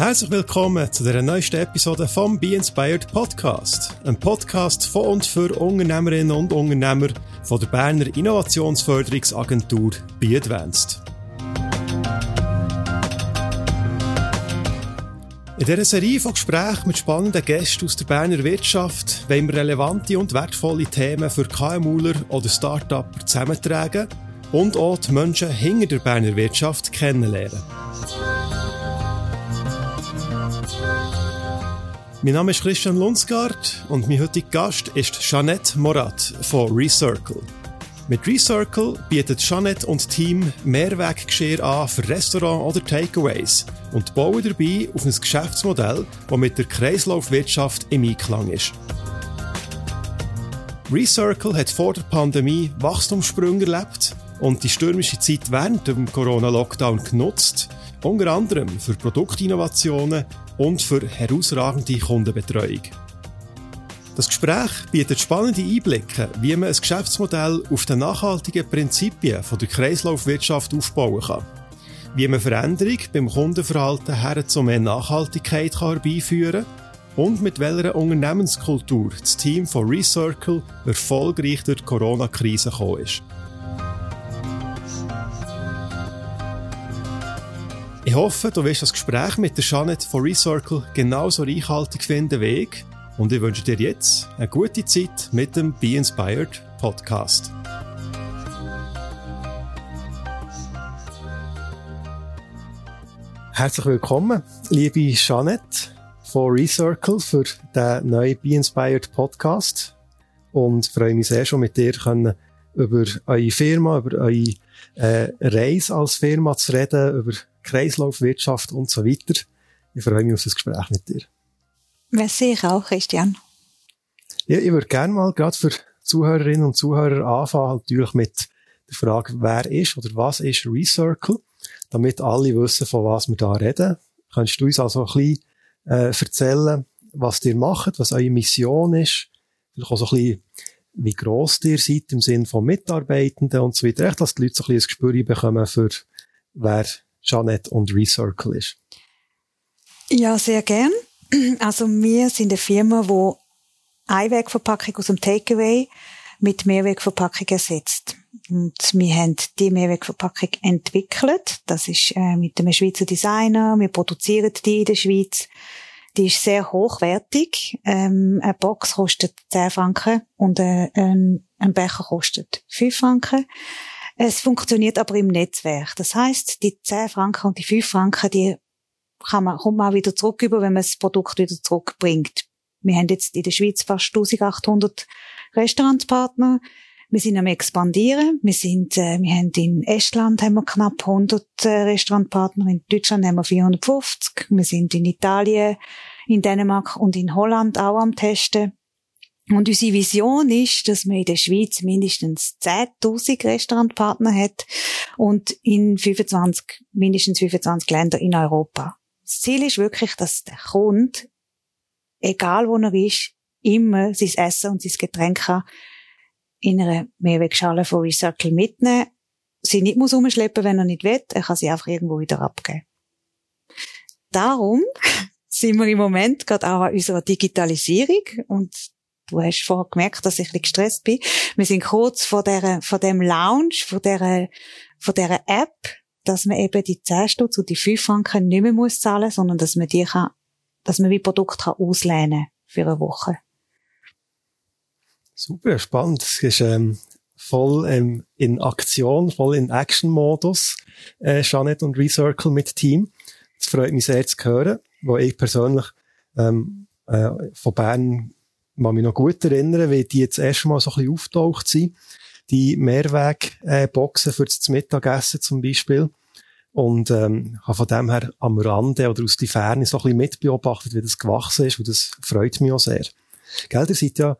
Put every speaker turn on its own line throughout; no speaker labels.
Herzlich willkommen zu der neuesten Episode vom Be Inspired Podcast. Ein Podcast von und für Unternehmerinnen und Unternehmer von der Berner Innovationsförderungsagentur Be Advanced. In dieser Serie von Gesprächen mit spannenden Gästen aus der Berner Wirtschaft wollen wir relevante und wertvolle Themen für KMUler oder Start-Upper zusammentragen und auch die Menschen hinter der Berner Wirtschaft kennenlernen. Mein Name ist Christian Lunsgaard und mein heutiger Gast ist Jeanette Morat von Recircle. Mit Recircle bietet Jeanette und Team Mehrweggeschirr an für Restaurants oder Takeaways und bauen dabei auf ein Geschäftsmodell, das mit der Kreislaufwirtschaft im Einklang ist. Recircle hat vor der Pandemie Wachstumssprünge erlebt und die stürmische Zeit während dem Corona-Lockdown genutzt, unter anderem für Produktinnovationen und für herausragende Kundenbetreuung. Das Gespräch bietet spannende Einblicke, wie man ein Geschäftsmodell auf den nachhaltigen Prinzipien der Kreislaufwirtschaft aufbauen kann. Wie man Veränderung beim Kundenverhalten her zu mehr Nachhaltigkeit herbeiführen kann und mit welcher Unternehmenskultur das Team von Recircle erfolgreich durch die Corona-Krise gekommen ist. Ich hoffe, du wirst das Gespräch mit der Jeanette von Recircle genauso reichhaltig finden wie ich und ich wünsche dir jetzt eine gute Zeit mit dem Be Inspired Podcast. Herzlich willkommen, liebe Jeanette von Recircle für den neuen Be Inspired Podcast und freue mich sehr schon mit dir können über eure Firma, über eure äh, Reise als Firma zu reden, über Kreislaufwirtschaft und so weiter. Ich freue mich auf das Gespräch mit dir.
Merci, ich auch, Christian.
Ja, ich würde gerne mal gerade für Zuhörerinnen und Zuhörer anfangen, natürlich mit der Frage, wer ist oder was ist Recircle, damit alle wissen, von was wir da reden. Kannst du uns also ein bisschen äh, erzählen, was ihr macht, was eure Mission ist, vielleicht auch so ein bisschen, wie gross ihr seid im Sinne von Mitarbeitenden und so weiter, echt, dass die Leute so ein bisschen ein Gespür bekommen für wer Janet und Recircle ist.
Ja, sehr gern. Also wir sind eine Firma, die Einwegverpackung aus dem Takeaway mit Mehrwegverpackung ersetzt. Und wir haben die Mehrwegverpackung entwickelt. Das ist äh, mit einem Schweizer Designer. Wir produzieren die in der Schweiz. Die ist sehr hochwertig. Ähm, eine Box kostet 10 Franken und äh, ein, ein Becher kostet 5 Franken. Es funktioniert aber im Netzwerk. Das heißt, die 10 Franken und die 5 Franken, die kann man, kommt man auch wieder zurück über, wenn man das Produkt wieder zurückbringt. Wir haben jetzt in der Schweiz fast 1800 Restaurantspartner. Wir sind am expandieren. Wir sind, äh, wir haben in Estland haben wir knapp 100 äh, Restaurantpartner. In Deutschland haben wir 450. Wir sind in Italien, in Dänemark und in Holland auch am Testen. Und unsere Vision ist, dass man in der Schweiz mindestens 10.000 Restaurantpartner hat und in 25, mindestens 25 Länder in Europa. Das Ziel ist wirklich, dass der Kunde, egal wo er ist, immer sein Essen und sein Getränk kann in einer Mehrwegschale von Recycle mitnehmen, sie nicht muss umschleppen, wenn er nicht will, er kann sie einfach irgendwo wieder abgeben. Darum sind wir im Moment gerade auch an unserer Digitalisierung und du hast vorher gemerkt, dass ich ein bisschen gestresst bin. Wir sind kurz vor der, vor dem Launch, vor der, vor der App, dass man eben die 10 Stutz und die 5 Franken nicht mehr muss zahlen, sondern dass man die kann, dass man wie Produkt kann auslehnen für eine Woche.
Super, spannend. Das ist ähm, voll ähm, in Aktion, voll in Action-Modus, äh, Janet und Recircle mit Team. Das freut mich sehr zu hören, wo ich persönlich ähm, äh, von Bern kann mich noch gut erinnern, wie die jetzt erst mal so ein bisschen auftaucht sind. Die Mehrwegboxen äh, für das Mittagessen zum Beispiel. Und ähm, habe von dem her am Rande oder aus der Ferne so ein bisschen mitbeobachtet, wie das gewachsen ist und das freut mich auch sehr. Gell, ihr seid ja,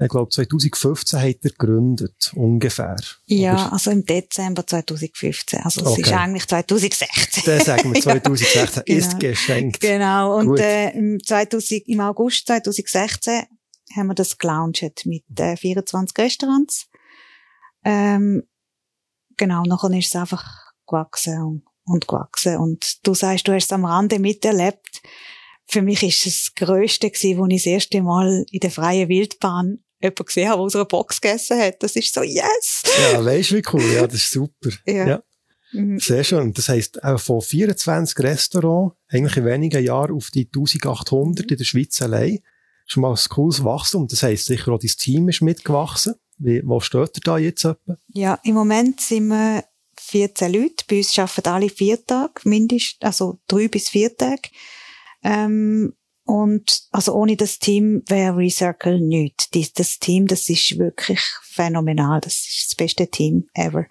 ich glaube 2015 hat er gegründet, ungefähr.
Ja, oder? also im Dezember 2015. Also es okay. ist eigentlich 2016.
Dann sagen wir 2016 genau. ist geschenkt.
Genau, und äh, im, 2000, im August 2016 haben wir das gelauncht mit äh, 24 Restaurants. Ähm, genau, nachher ist es einfach gewachsen und und gewachsen. Und du sagst, du hast es am Rande miterlebt. Für mich ist es das Größte gewesen, wo ich das erste Mal in der freien Wildbahn jemanden gesehen habe, der aus einer Box gegessen hat. Das ist so, yes!
Ja, weißt du, wie cool? Ja, das ist super.
Ja.
ja.
Mhm.
Sehr schön. Das heisst, auch von 24 Restaurants, eigentlich in wenigen Jahren auf die 1800 in der Schweiz allein. Schon mal ein cooles Wachstum. Das heisst sicher auch, dein Team ist mitgewachsen. Wie, wo steht ihr da jetzt etwa?
Ja, im Moment sind wir 14 Leute. Bei uns arbeiten alle vier Tage, mindestens, also drei bis vier Tage. Ähm, und also ohne das Team wäre Recircle nichts. Das, Team, das ist wirklich phänomenal. Das ist das beste Team ever.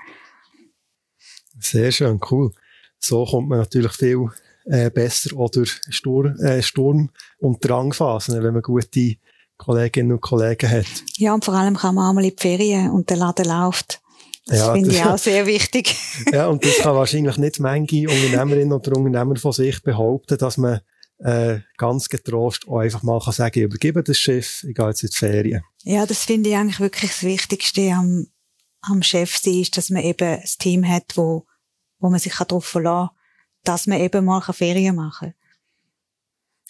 Sehr schön, cool. So kommt man natürlich viel äh, besser oder Sturm, äh, Sturm- und Drangphasen, wenn man gute Kolleginnen und Kollegen hat.
Ja, und vor allem kann man einmal in die Ferien und der Laden läuft. Das
Ja,
finde ich auch sehr wichtig.
ja, und das kann wahrscheinlich nicht manche Unternehmerinnen oder Unternehmer von sich behaupten, dass man äh, ganz getrost auch einfach mal kann sagen, ich übergebe das Schiff, ich gehe jetzt in die Ferien.
Ja, das finde ich eigentlich wirklich das Wichtigste am, am Chef sein, ist, dass man eben ein Team hat, wo, wo man sich darauf verlassen kann, dass man eben mal Ferien machen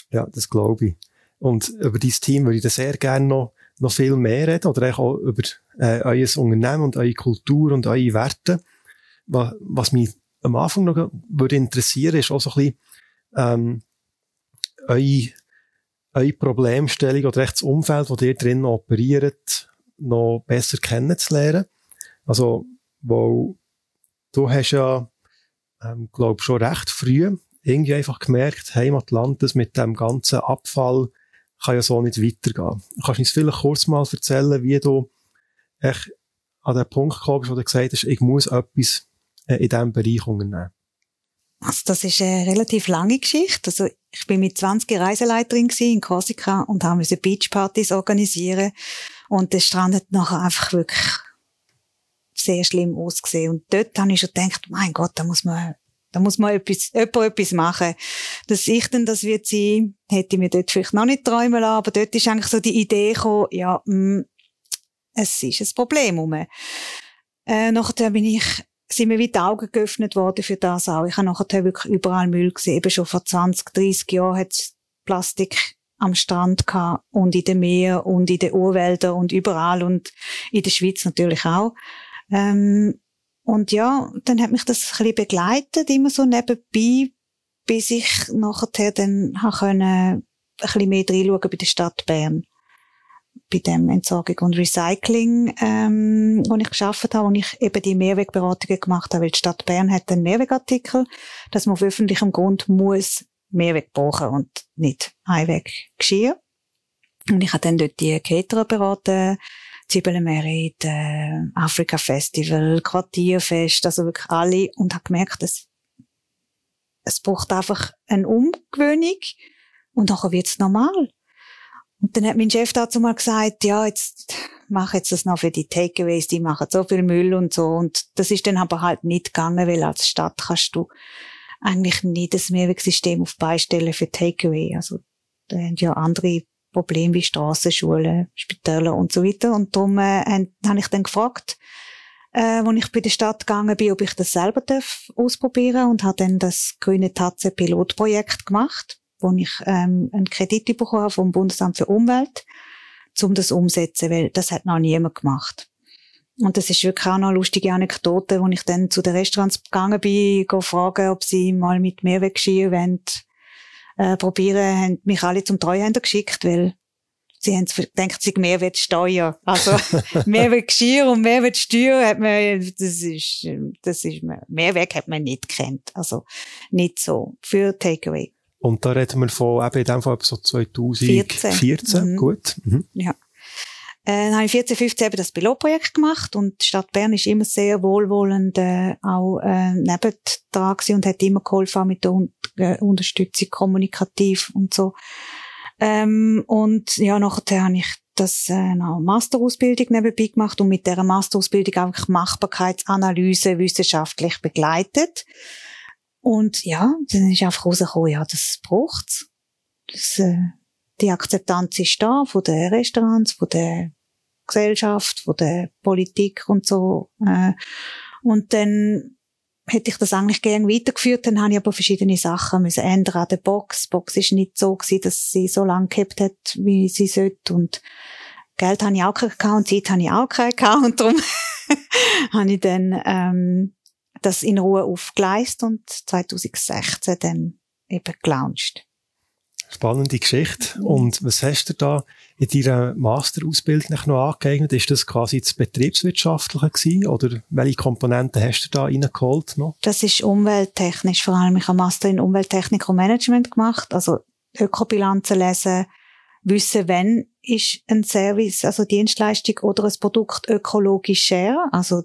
Ja, das glaube ich. Und über dieses Team würde ich dann sehr gerne noch, noch viel mehr reden, oder auch über äh, euer Unternehmen und eure Kultur und eure Werte. Was, was mich am Anfang noch würde interessieren, ist auch so ein bisschen, ähm, eure, eure Problemstellung oder echt das Umfeld, wo ihr drin operiert, noch besser kennenzulernen. Also, wo du hast ja, ähm, glaube schon recht früh irgendwie einfach gemerkt, Heimatlandes mit dem ganzen Abfall kann ja so nicht weitergehen. Kannst du uns vielleicht kurz mal erzählen, wie du echt an den Punkt gekommen bist, wo du gesagt hast, ich muss etwas äh, in diesem Bereich unternehmen?
Also das ist eine relativ lange Geschichte. Also ich bin mit 20 Reiseleiterin in Korsika und haben müssen Beachpartys organisieren und der Strand hat nachher einfach wirklich sehr schlimm ausgesehen und dort habe ich schon gedacht, mein Gott, da muss man da muss man etwas, jemand etwas machen. Dass ich denn das wird sein, hätte ich mir dort vielleicht noch nicht träumen lassen, aber dort ist eigentlich so die Idee gekommen, ja, mh, es ist ein Problem. Äh, nachher bin ich sind mir wie die Augen geöffnet worden für das auch. Ich habe nachher wirklich überall Müll gesehen. Eben schon vor 20, 30 Jahren hat es Plastik am Strand gehabt und in den Meer und in den Urwäldern und überall und in der Schweiz natürlich auch. Ähm, und ja, dann hat mich das ein bisschen begleitet, immer so nebenbei, bis ich nachher dann können, ein bisschen mehr reinschauen bei der Stadt Bern bei dem Entsorgung und Recycling, ähm, wo ich geschafft habe, wo ich eben die Mehrwegberatungen gemacht habe, weil die Stadt Bern hat einen Mehrwegartikel, dass man auf öffentlichem Grund muss Mehrweg brauchen und nicht Einweggeschirr. Und ich habe dann dort die Caterer beraten, Zwiebelmerit, äh, Afrika Festival, Quartierfest, also wirklich alle und habe gemerkt, dass es braucht einfach eine Umgewöhnung und nachher wird's normal. Und dann hat mein Chef dazu mal gesagt, ja, jetzt mach jetzt das noch für die Takeaways, die machen so viel Müll und so. Und das ist dann aber halt nicht gegangen, weil als Stadt kannst du eigentlich nicht das Mehrwegsystem auf Beistellen für Takeaway. Also da haben ja andere Probleme wie Strassen, Schulen, Spitäler und so weiter. Und darum äh, habe ich dann gefragt, äh, als ich bei der Stadt gegangen bin, ob ich das selber darf ausprobieren und habe dann das grüne Tatze Pilotprojekt gemacht wo ich ähm, einen Kredit bekommen habe vom Bundesamt für Umwelt, um das umzusetzen, weil das hat noch niemand gemacht. Und das ist wirklich auch noch eine lustige Anekdote, wo ich dann zu den Restaurants gegangen bin, go fragen, ob sie mal mit Mehrweggeschirr wollen, äh, probieren, haben mich alle zum Treuhänder geschickt, weil sie haben gedacht, sie Mehrwertsteuer. Also Mehrwertgeschirr und Mehrwertsteuer hat man, das ist, das ist, Mehrweg hat man nicht kennt. Also nicht so für Takeaway.
Und da reden wir von eben in dem Fall so 2014.
14.
Mhm. Gut. Mhm.
Ja. Äh, dann habe ich 14, 15 eben das Pilotprojekt gemacht und die Stadt Bern ist immer sehr wohlwollend äh, auch äh, neben dran gewesen und hat immer geholfen mit der Un äh, Unterstützung kommunikativ und so. Ähm, und ja, nachher habe ich das äh, noch Masterausbildung nebenbei gemacht und mit dieser Masterausbildung auch Machbarkeitsanalyse wissenschaftlich begleitet. Und ja, dann ist einfach rausgekommen, ja, das braucht's. Das, äh, die Akzeptanz ist da von den Restaurants, von der Gesellschaft, von der Politik und so. Äh, und dann hätte ich das eigentlich gerne weitergeführt, dann habe ich aber verschiedene Sachen müssen ändern an der Box. Die Box ist nicht so gewesen, dass sie so lange gehabt hat, wie sie sollte und Geld habe ich auch keinen und Zeit habe ich auch keinen und darum habe ich dann ähm, das in Ruhe aufgeleistet und 2016 dann eben gelauncht.
Spannende Geschichte. Und was hast du da in deiner Masterausbildung noch angeeignet? Ist das quasi das Betriebswirtschaftliche gewesen? Oder welche Komponenten hast du da reingeholt noch?
Das ist umwelttechnisch. Vor allem, ich habe Master in Umwelttechnik und Management gemacht. Also Ökobilanzen lesen, wissen, wenn ist ein Service, also Dienstleistung oder ein Produkt ökologisch share. Also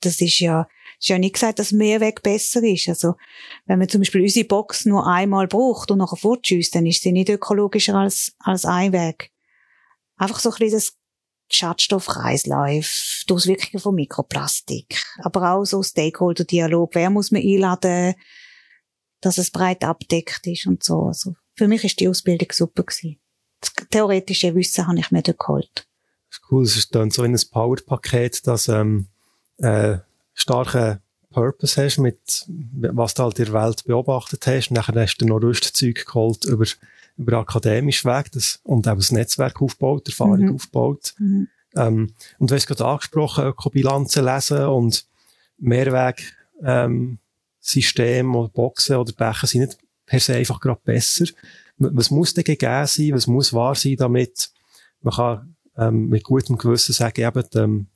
das ist ja ist ja nicht gesagt, dass Mehrweg besser ist. Also, wenn man zum Beispiel unsere Box nur einmal braucht und nachher fortschießt, dann ist sie nicht ökologischer als, als Einweg. Einfach so ein bisschen das Schadstoffkreislauf, die Auswirkungen von Mikroplastik. Aber auch so Stakeholder-Dialog. Wer muss man einladen, dass es breit abdeckt ist und so. Also, für mich ist die Ausbildung super gewesen. Das theoretische Wissen habe ich mir da geholt.
Das cool. Es ist dann so in ein Powerpaket, dass, ähm, äh, starken Purpose hast, mit, was du halt in der Welt beobachtet hast. Dann hast du noch Rüstzeug geholt über, über akademischen Weg das, und auch ein Netzwerk aufgebaut, Erfahrung mhm. aufgebaut. Mhm. Ähm, und du hast gerade angesprochen, Ökobilanzen lesen und Mehrweg, ähm, System oder Boxen oder Becher sind nicht per se einfach gerade besser. Was muss denn gegeben sein? Was muss wahr sein, damit man kann ähm, mit gutem Gewissen sagen, eben, ähm,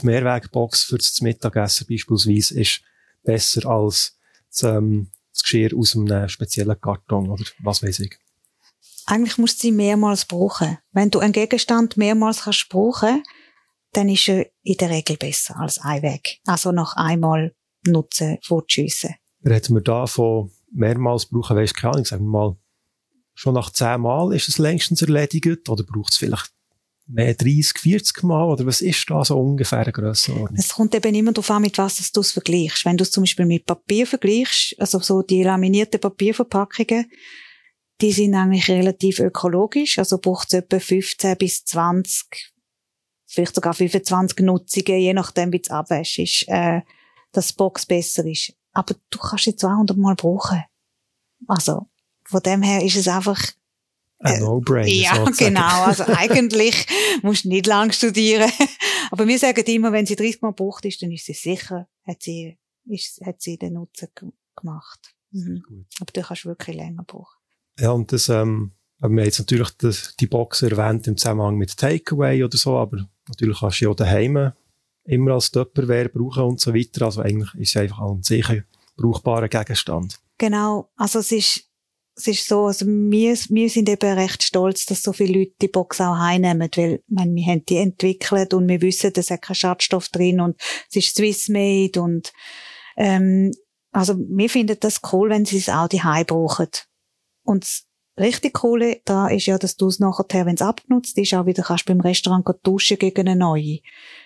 die Mehrwegbox für das Mittagessen beispielsweise ist besser als das, ähm, das Geschirr aus einem speziellen Karton oder was weiß ich.
Eigentlich musst du sie mehrmals brauchen. Wenn du einen Gegenstand mehrmals kannst brauchen, dann ist er in der Regel besser als Einweg. Also noch einmal nutzen, fortschiessen.
Reden wir da von mehrmals brauchen, weisst keine Ahnung, sagen wir mal, schon nach zehn Mal ist es längstens erledigt oder braucht es vielleicht mehr 30, 40 Mal? Oder was ist da so ungefähr eine Grössenordnung?
Es kommt eben immer darauf an, mit was du es vergleichst. Wenn du es zum Beispiel mit Papier vergleichst, also so die laminierten Papierverpackungen, die sind eigentlich relativ ökologisch, also braucht es etwa 15 bis 20, vielleicht sogar 25 Nutzungen, je nachdem, wie es abwäscht ist, äh, dass die Box besser ist. Aber du kannst sie 200 Mal brauchen. Also, von dem her ist es einfach
ein äh, No-Brainer.
Ja, sozusagen. genau. Also eigentlich musst du nicht lang studieren. Aber wir sagen immer, wenn sie 30 Mal gebraucht ist, dann ist sie sicher, hat sie, ist, hat sie den Nutzen gemacht. Mhm. Aber du kannst wirklich länger brauchen.
Ja, und das, ähm, wir haben jetzt natürlich das, die Box erwähnt im Zusammenhang mit Takeaway oder so, aber natürlich kannst du ja daheim immer als Tupperware brauchen und so weiter. Also eigentlich ist es einfach ein sicher brauchbarer Gegenstand.
Genau. Also es ist, es ist so, also wir, wir sind eben recht stolz, dass so viele Leute die Box auch heimnehmen, weil, meine, wir haben die entwickelt und wir wissen, da ist kein Schadstoff drin und es ist Swiss-made und, ähm, also wir finden das cool, wenn sie es auch die brauchen. Und das richtig Coole da ist ja, dass du es nachher, wenn es abgenutzt ist, auch wieder kannst beim Restaurant tauschen gegen eine neue.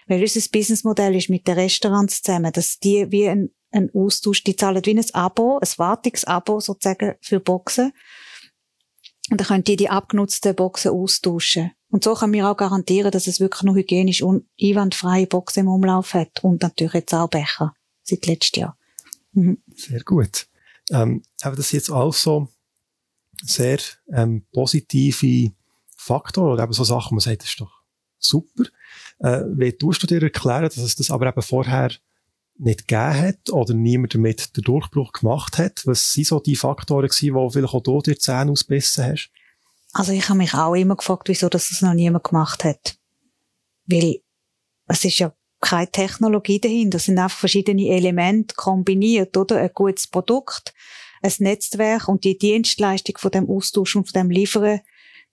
Weil unser Businessmodell ist mit den Restaurants zusammen, dass die wie ein ein Austausch. Die zahlen wie ein Abo, ein Wartungsabo sozusagen für Boxen. Und dann können die die abgenutzten Boxen austauschen. Und so können wir auch garantieren, dass es wirklich noch hygienisch und einwandfreie Boxen im Umlauf hat. Und natürlich jetzt auch Becher. Seit letztem Jahr.
Mhm. Sehr gut. Ähm, aber das jetzt auch so sehr ähm, positive Faktoren oder eben so Sachen, man sagt, das ist doch super. Äh, wie tust du dir erklären, dass es das aber eben vorher nicht gegeben hat oder niemand damit den Durchbruch gemacht hat? Was sind so die Faktoren die vielleicht auch du dir die Zähne ausbissen hast?
Also ich habe mich auch immer gefragt, wieso das noch niemand gemacht hat. Weil es ist ja keine Technologie dahinter. Es sind einfach verschiedene Elemente kombiniert, oder? Ein gutes Produkt, ein Netzwerk und die Dienstleistung von dem Austausch und von dem Liefern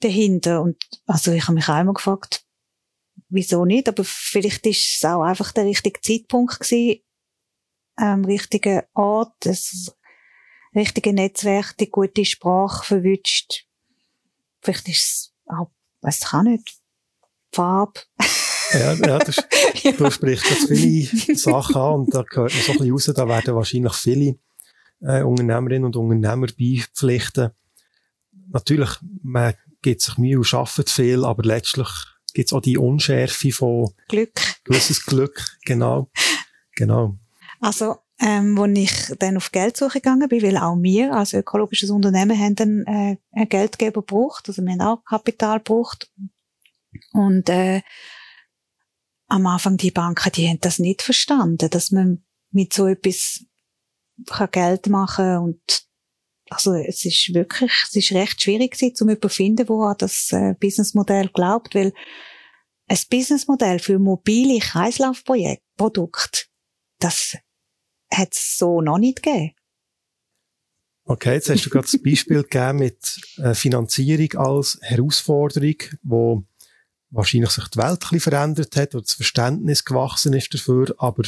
dahinter. Und also ich habe mich auch immer gefragt, wieso nicht? Aber vielleicht ist es auch einfach der richtige Zeitpunkt gewesen, am richtigen Ort, das richtige Netzwerk, die gute Sprache verwünscht. Vielleicht ist es auch, weiß ich auch nicht, Farbe.
ja, ja, das, ja. du sprichst jetzt viele Sachen an und da gehört man so ein bisschen raus, da werden wahrscheinlich viele äh, Unternehmerinnen und Unternehmer beipflichten. Natürlich, man gibt sich Mühe und arbeitet viel, aber letztlich gibt es auch die Unschärfe von
Glück.
Gewisses Glück, genau. Genau.
Also, ähm, wo ich dann auf Geldsuche gegangen bin, weil auch wir als ökologisches Unternehmen haben dann, äh, einen Geldgeber gebraucht, also wir haben auch Kapital gebraucht. Und äh, am Anfang die Banken, die haben das nicht verstanden, dass man mit so etwas kann Geld machen und also es ist wirklich, es ist recht schwierig gewesen, um zu finden, wo an das äh, Businessmodell glaubt, weil ein Businessmodell für mobile Kreislaufprojekte, das hat es so noch nicht gegeben.
Okay, jetzt hast du gerade das Beispiel gegeben mit äh, Finanzierung als Herausforderung, wo wahrscheinlich sich die Welt ein bisschen verändert hat oder das Verständnis gewachsen ist dafür, aber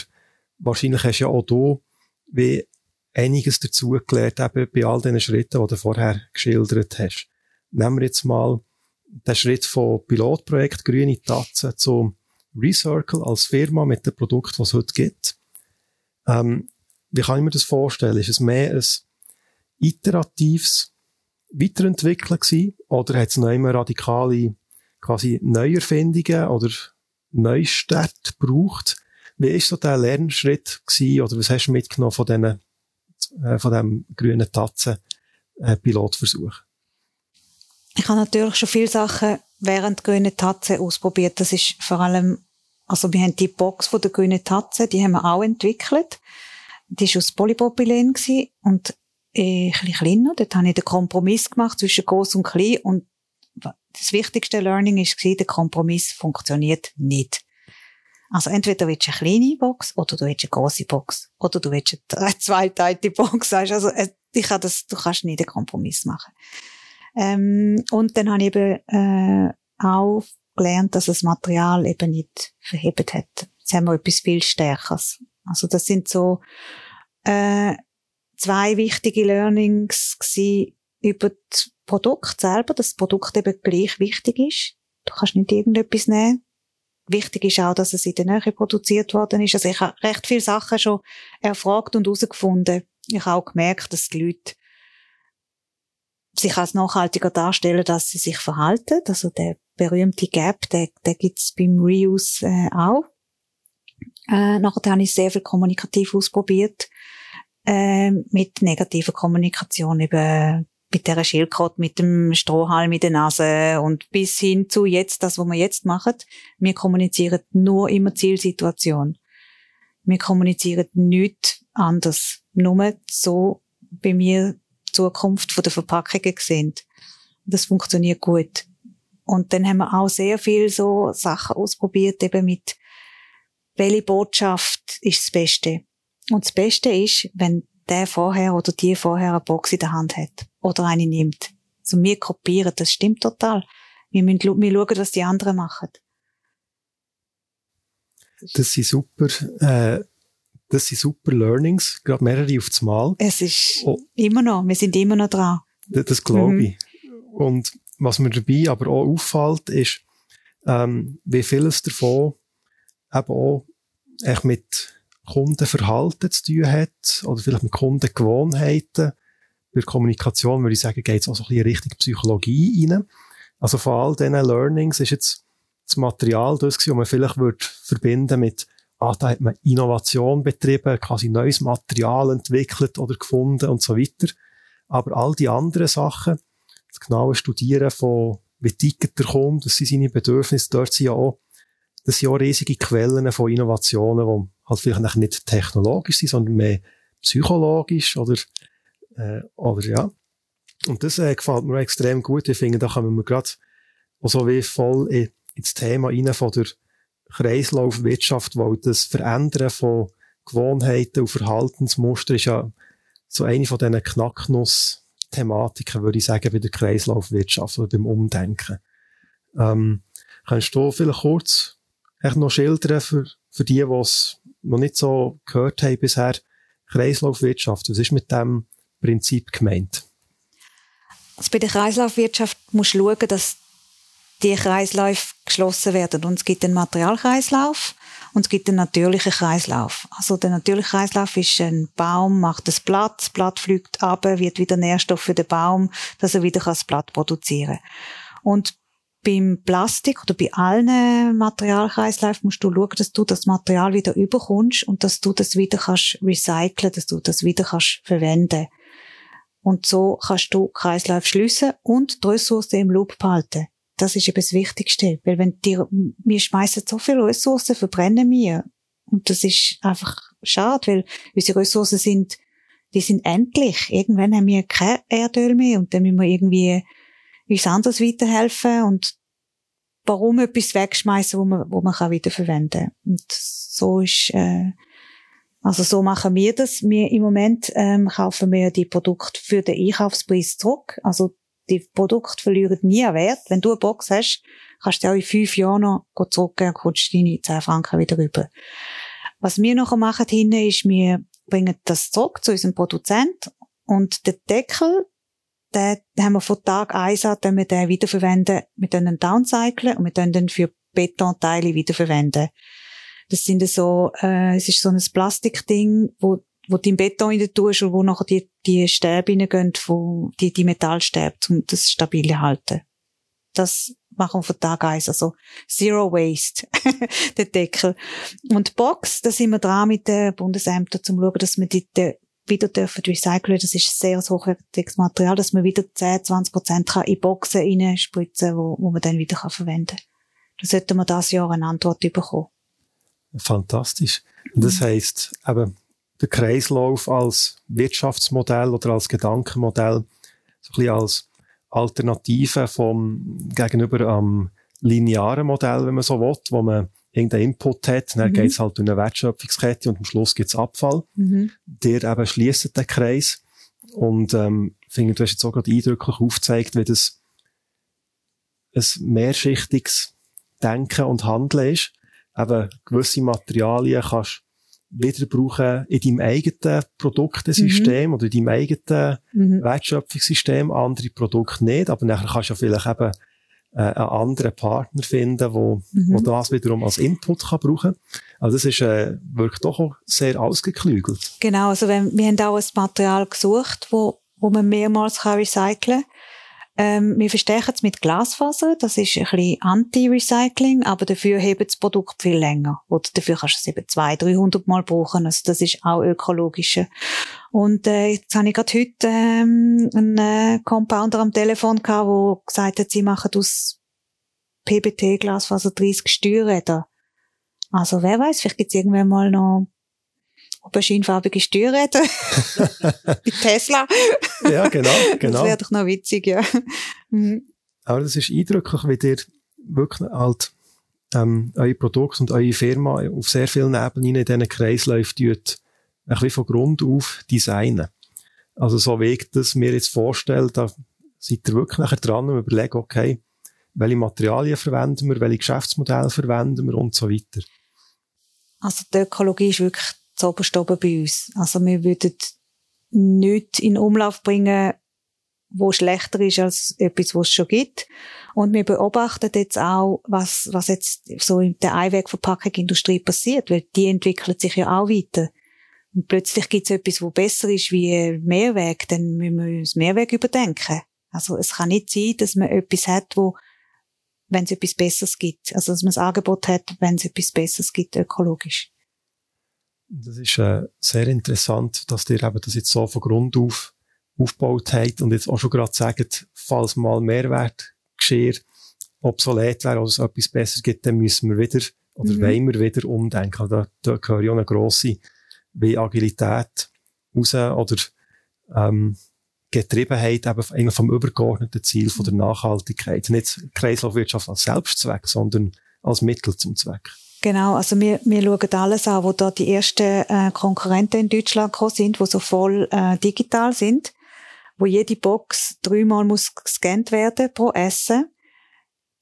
wahrscheinlich hast du ja auch du wie einiges dazugelernt, eben bei all den Schritten, die du vorher geschildert hast. Nehmen wir jetzt mal den Schritt von Pilotprojekt Grüne Tatzen zum Recircle als Firma mit dem Produkt, was es heute gibt. Ähm, wie kann ich mir das vorstellen? Ist es mehr ein iteratives Weiterentwickeln gewesen? Oder hat es noch immer radikale quasi Neuerfindungen oder Neustart gebraucht? Wie ist so der Lernschritt gewesen? Oder was hast du mitgenommen von diesen, äh, von dem grünen Tatzen äh?
Ich habe natürlich schon viele Sachen während grünen Tatzen ausprobiert. Das ist vor allem, also wir haben die Box von der grünen Tatze, die haben wir auch entwickelt. Die war aus Polypropylen und äh, ein bisschen kleiner. Dort habe ich den Kompromiss gemacht zwischen groß und klein und das wichtigste Learning war, der Kompromiss funktioniert nicht. Also entweder willst du eine kleine Box oder du willst eine große Box oder du willst eine zweiteilige Box. Also äh, ich das, du kannst nicht einen Kompromiss machen. Ähm, und dann habe ich eben äh, auch gelernt, dass das Material eben nicht verhebt hat. Jetzt haben wir etwas viel Stärkeres. Also das sind so äh, zwei wichtige Learnings gewesen über das Produkt selber, dass das Produkt eben gleich wichtig ist. Du kannst nicht irgendetwas nehmen. Wichtig ist auch, dass es in der Nähe produziert worden ist. Also ich habe recht viele Sachen schon erfragt und herausgefunden. Ich habe auch gemerkt, dass die Leute sich als nachhaltiger darstellen, dass sie sich verhalten. Also der berühmte Gap, der, der gibt's beim Reuse äh, auch. Äh, nachher habe ich sehr viel kommunikativ ausprobiert äh, mit negativer Kommunikation eben mit der Schildkröte, mit dem Strohhalm in der Nase und bis hin zu jetzt, das, was wir jetzt machen. Wir kommunizieren nur immer Zielsituation. Wir kommunizieren nichts anders. Nur so bei mir Zukunft von der Verpackungen sehen. Das funktioniert gut. Und dann haben wir auch sehr viel so Sachen ausprobiert, eben mit, welche Botschaft ist das Beste? Und das Beste ist, wenn der vorher oder die vorher eine Box in der Hand hat oder eine nimmt. Also wir kopieren, das stimmt total. Wir müssen wir schauen, was die anderen machen.
Das sind super, äh, das sind super Learnings, gerade mehrere aufs Mal.
Es ist oh. immer noch, wir sind immer noch dran.
Das, das glaube mhm. ich. Und was mir dabei aber auch auffällt, ist, ähm, wie vieles davon eben auch echt mit Kundenverhalten zu tun hat oder vielleicht mit Kundengewohnheiten. Bei Kommunikation würde ich sagen, geht es auch so ein bisschen Richtung Psychologie rein. Also von all diesen Learnings ist jetzt das Material das, was man vielleicht würde verbinden mit ah, da hat man Innovation betrieben, quasi neues Material entwickelt oder gefunden und so weiter. Aber all die anderen Sachen, das genaue Studieren von, wie tickt der Kunde, das sind seine Bedürfnisse, dort sind ja auch, das sind ja auch riesige Quellen von Innovationen, die halt vielleicht nicht technologisch sind, sondern mehr psychologisch oder, äh, oder ja. Und das äh, gefällt mir extrem gut. Ich finde, da kommen wir gerade so wie voll in, ins Thema rein von der Kreislaufwirtschaft, weil das Verändern von Gewohnheiten und Verhaltensmustern ist ja so eine von diesen Knacknuss-Thematiken, würde ich sagen, bei der Kreislaufwirtschaft oder beim Umdenken. Ähm, kannst du vielleicht kurz noch schildern für, für die, die es noch nicht so gehört haben bisher, Kreislaufwirtschaft, was ist mit dem Prinzip gemeint?
Also bei der Kreislaufwirtschaft musst du schauen, dass die Kreisläufe geschlossen werden. Und es gibt den Materialkreislauf und es gibt den natürlichen Kreislauf. Also der natürliche Kreislauf ist ein Baum, macht das Blatt, das Blatt fliegt ab, wird wieder Nährstoff für den Baum, dass er wieder das Blatt produzieren kann. Und beim Plastik oder bei allen Materialkreisläufen musst du schauen, dass du das Material wieder überkommst und dass du das wieder kannst recyceln, dass du das wieder kannst verwenden. Und so kannst du Kreislauf schliessen und die Ressourcen im Loop behalten. Das ist eben das Wichtigste. Weil wenn dir, wir schmeißen so viele Ressourcen, verbrennen wir. Und das ist einfach schade, weil unsere Ressourcen sind, die sind endlich. Irgendwann haben wir kein Erdöl mehr und dann müssen wir irgendwie uns anders weiterhelfen und warum etwas wegschmeißen, wo man, wo man kann wiederverwenden. Und so ist, äh, also so machen wir das. Wir im Moment ähm, kaufen wir die Produkte für den Einkaufspreis zurück. Also die Produkte verlieren nie Wert. Wenn du eine Box hast, kannst du auch in fünf Jahren noch zurückgehen und kommst deine 10 Franken wieder rüber. Was wir nachher machen hinten ist, wir bringen das zurück zu unserem Produzent und den Deckel, den haben wir von Tag eins an, wir den wiederverwenden, wir den downcyclen und wir den für Betonteile wiederverwenden. Das sind so, äh, es ist so ein Plastikding, wo, wo du im Beton rein tust und wo nachher die, die Stäbe reingehen, wo die, die Metallstäbe, um das stabil zu halten. Das machen wir von Tag eins, also Zero Waste, der Deckel. Und die Box, da sind wir dran mit den Bundesämtern, um zu schauen, dass wir die, die wieder dürfen recyceln. Das ist sehr hochwertiges Material, dass man wieder 10, 20 Prozent in Boxen reinspritzen wo, wo man dann wieder verwenden kann. Da sollten wir dieses Jahr eine Antwort bekommen.
Fantastisch. Das mhm. heisst, der Kreislauf als Wirtschaftsmodell oder als Gedankenmodell, so ein bisschen als Alternative vom, gegenüber am linearen Modell, wenn man so will, wo man irgendeinen Input hat, dann mhm. geht es halt durch eine Wertschöpfungskette und am Schluss gibt es Abfall. Mhm. Der eben schließt den Kreis. Und ähm, finde, du hast jetzt auch gerade eindrücklich aufgezeigt, wie das ein mehrschichtiges Denken und Handeln ist eben gewisse Materialien kannst wieder brauchen in deinem eigenen Produktensystem mhm. oder in deinem eigenen mhm. Wertschöpfungssystem, andere Produkte nicht, aber nachher kannst du ja vielleicht eben äh, einen anderen Partner finden, wo, mhm. wo das wiederum als Input kann brauchen. Also das ist äh, wirklich doch auch sehr ausgeklügelt.
Genau, also wenn, wir haben auch ein Material gesucht, wo, wo man mehrmals kann recyceln kann. Ähm, wir verstärken es mit Glasfaser. Das ist ein bisschen Anti-Recycling, aber dafür hebt das Produkt viel länger. Oder dafür kannst du es eben 200, 300 Mal brauchen. Also das ist auch ökologischer. Und äh, jetzt habe ich gerade heute ähm, einen äh, Compounder am Telefon gehabt, der gesagt hat, sie machen aus PBT-Glasfaser 30 Steuerräder. Also wer weiß, vielleicht gibt es irgendwann mal noch auberginefarbige Steuerräder. Bei Tesla.
ja, genau, genau.
Das wäre doch noch witzig, ja.
Mhm. Aber das ist eindrücklich, wie ihr wirklich halt ähm, euer Produkt und eure Firma auf sehr vielen Ebenen in diesen Kreisläufen tut, ein bisschen von Grund auf designen. Also so wie ich das mir jetzt vorstelle, da seid ihr wirklich nachher dran und überlegen, okay, welche Materialien verwenden wir, welche Geschäftsmodelle verwenden wir und so weiter.
Also die Ökologie ist wirklich zoberst oben bei uns. Also wir würden nichts in Umlauf bringen, wo schlechter ist als etwas, was es schon gibt. Und wir beobachten jetzt auch, was, was jetzt so in der Einwegverpackungsindustrie passiert, weil die entwickelt sich ja auch weiter. Und plötzlich gibt es etwas, wo besser ist wie Mehrweg, dann müssen wir uns Mehrweg überdenken. Also es kann nicht sein, dass man etwas hat, wo, wenn es etwas Besseres gibt, also dass man ein Angebot hat, wenn es etwas Besseres gibt, ökologisch.
Das ist äh, sehr interessant, dass ihr eben das jetzt so von Grund auf aufgebaut habt und jetzt auch schon gerade sagt, falls mal Mehrwertgeschirr obsolet wäre oder es etwas besser gibt, dann müssen wir wieder oder mhm. wollen wir wieder umdenken. Da, da gehört ja eine grosse wie Agilität raus oder ähm, Getriebenheit eben eigentlich vom übergeordneten Ziel von der Nachhaltigkeit. Nicht Kreislaufwirtschaft als Selbstzweck, sondern als Mittel zum Zweck.
Genau, also wir, wir schauen alles an, wo da die ersten äh, Konkurrenten in Deutschland gekommen sind, wo so voll äh, digital sind, wo jede Box dreimal muss gescannt werden pro Essen.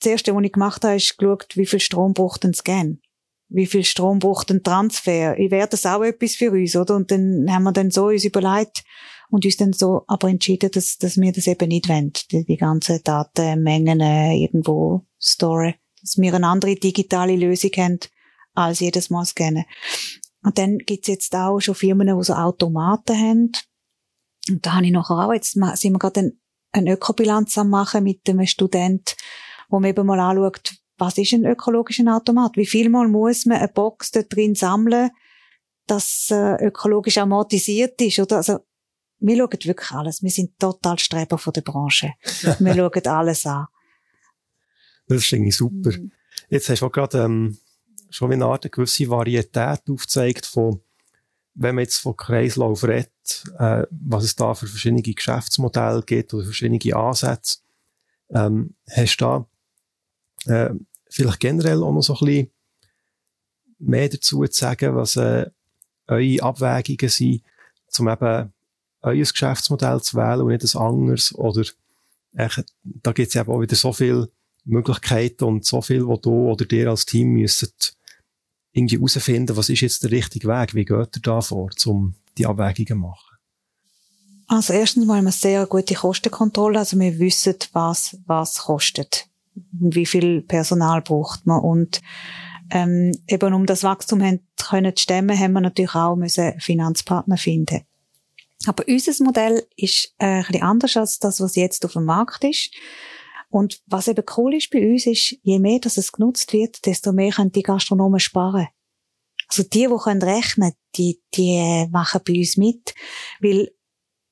Das erste, was ich gemacht habe, ist geschaut, wie viel Strom braucht ein Scan. Wie viel Strom braucht ein Transfer? Ich wäre das auch etwas für uns, oder? Und dann haben wir dann so uns überlegt und uns dann so aber entschieden, dass, dass wir das eben nicht wollen, die, die ganzen Datenmengen äh, irgendwo storen dass wir eine andere digitale Lösung haben, als jedes Mal scannen. Und dann gibt's jetzt auch schon Firmen, die so Automaten haben. Und da habe ich nachher auch, jetzt sind wir gerade eine Ökobilanz am machen mit einem Student, wo man eben mal anschaut, was ist ein ökologischer Automat? Wie viel Mal muss man eine Box da drin sammeln, dass äh, ökologisch amortisiert ist? Oder also wir schauen wirklich alles. Wir sind total Streber von der Branche. wir schauen alles an.
Das ist irgendwie super. Mhm. Jetzt hast du auch gerade ähm, schon eine Art eine gewisse Varietät aufgezeigt von, wenn man jetzt von Kreislauf redet, äh, was es da für verschiedene Geschäftsmodelle gibt oder verschiedene Ansätze. Ähm, hast du da äh, vielleicht generell auch noch so ein bisschen mehr dazu zu sagen, was äh, eure Abwägungen sind, um eben euer Geschäftsmodell zu wählen und nicht ein anderes? Oder äh, da gibt es eben auch wieder so viele Möglichkeiten und so viel, wo du oder dir als Team müsstet irgendwie herausfinden, was ist jetzt der richtige Weg? Wie geht ihr da vor, um die Abwägungen zu machen?
Also erstens mal haben wir sehr gute Kostenkontrolle. Also wir wissen, was, was kostet. Wie viel Personal braucht man. Und, ähm, eben um das Wachstum haben, können zu stemmen, haben wir natürlich auch müssen Finanzpartner finden. Aber unser Modell ist äh, ein bisschen anders als das, was jetzt auf dem Markt ist. Und was eben cool ist bei uns, ist, je mehr dass es genutzt wird, desto mehr können die Gastronomen sparen. Also die, die können rechnen, die, die äh, machen bei uns mit. Weil,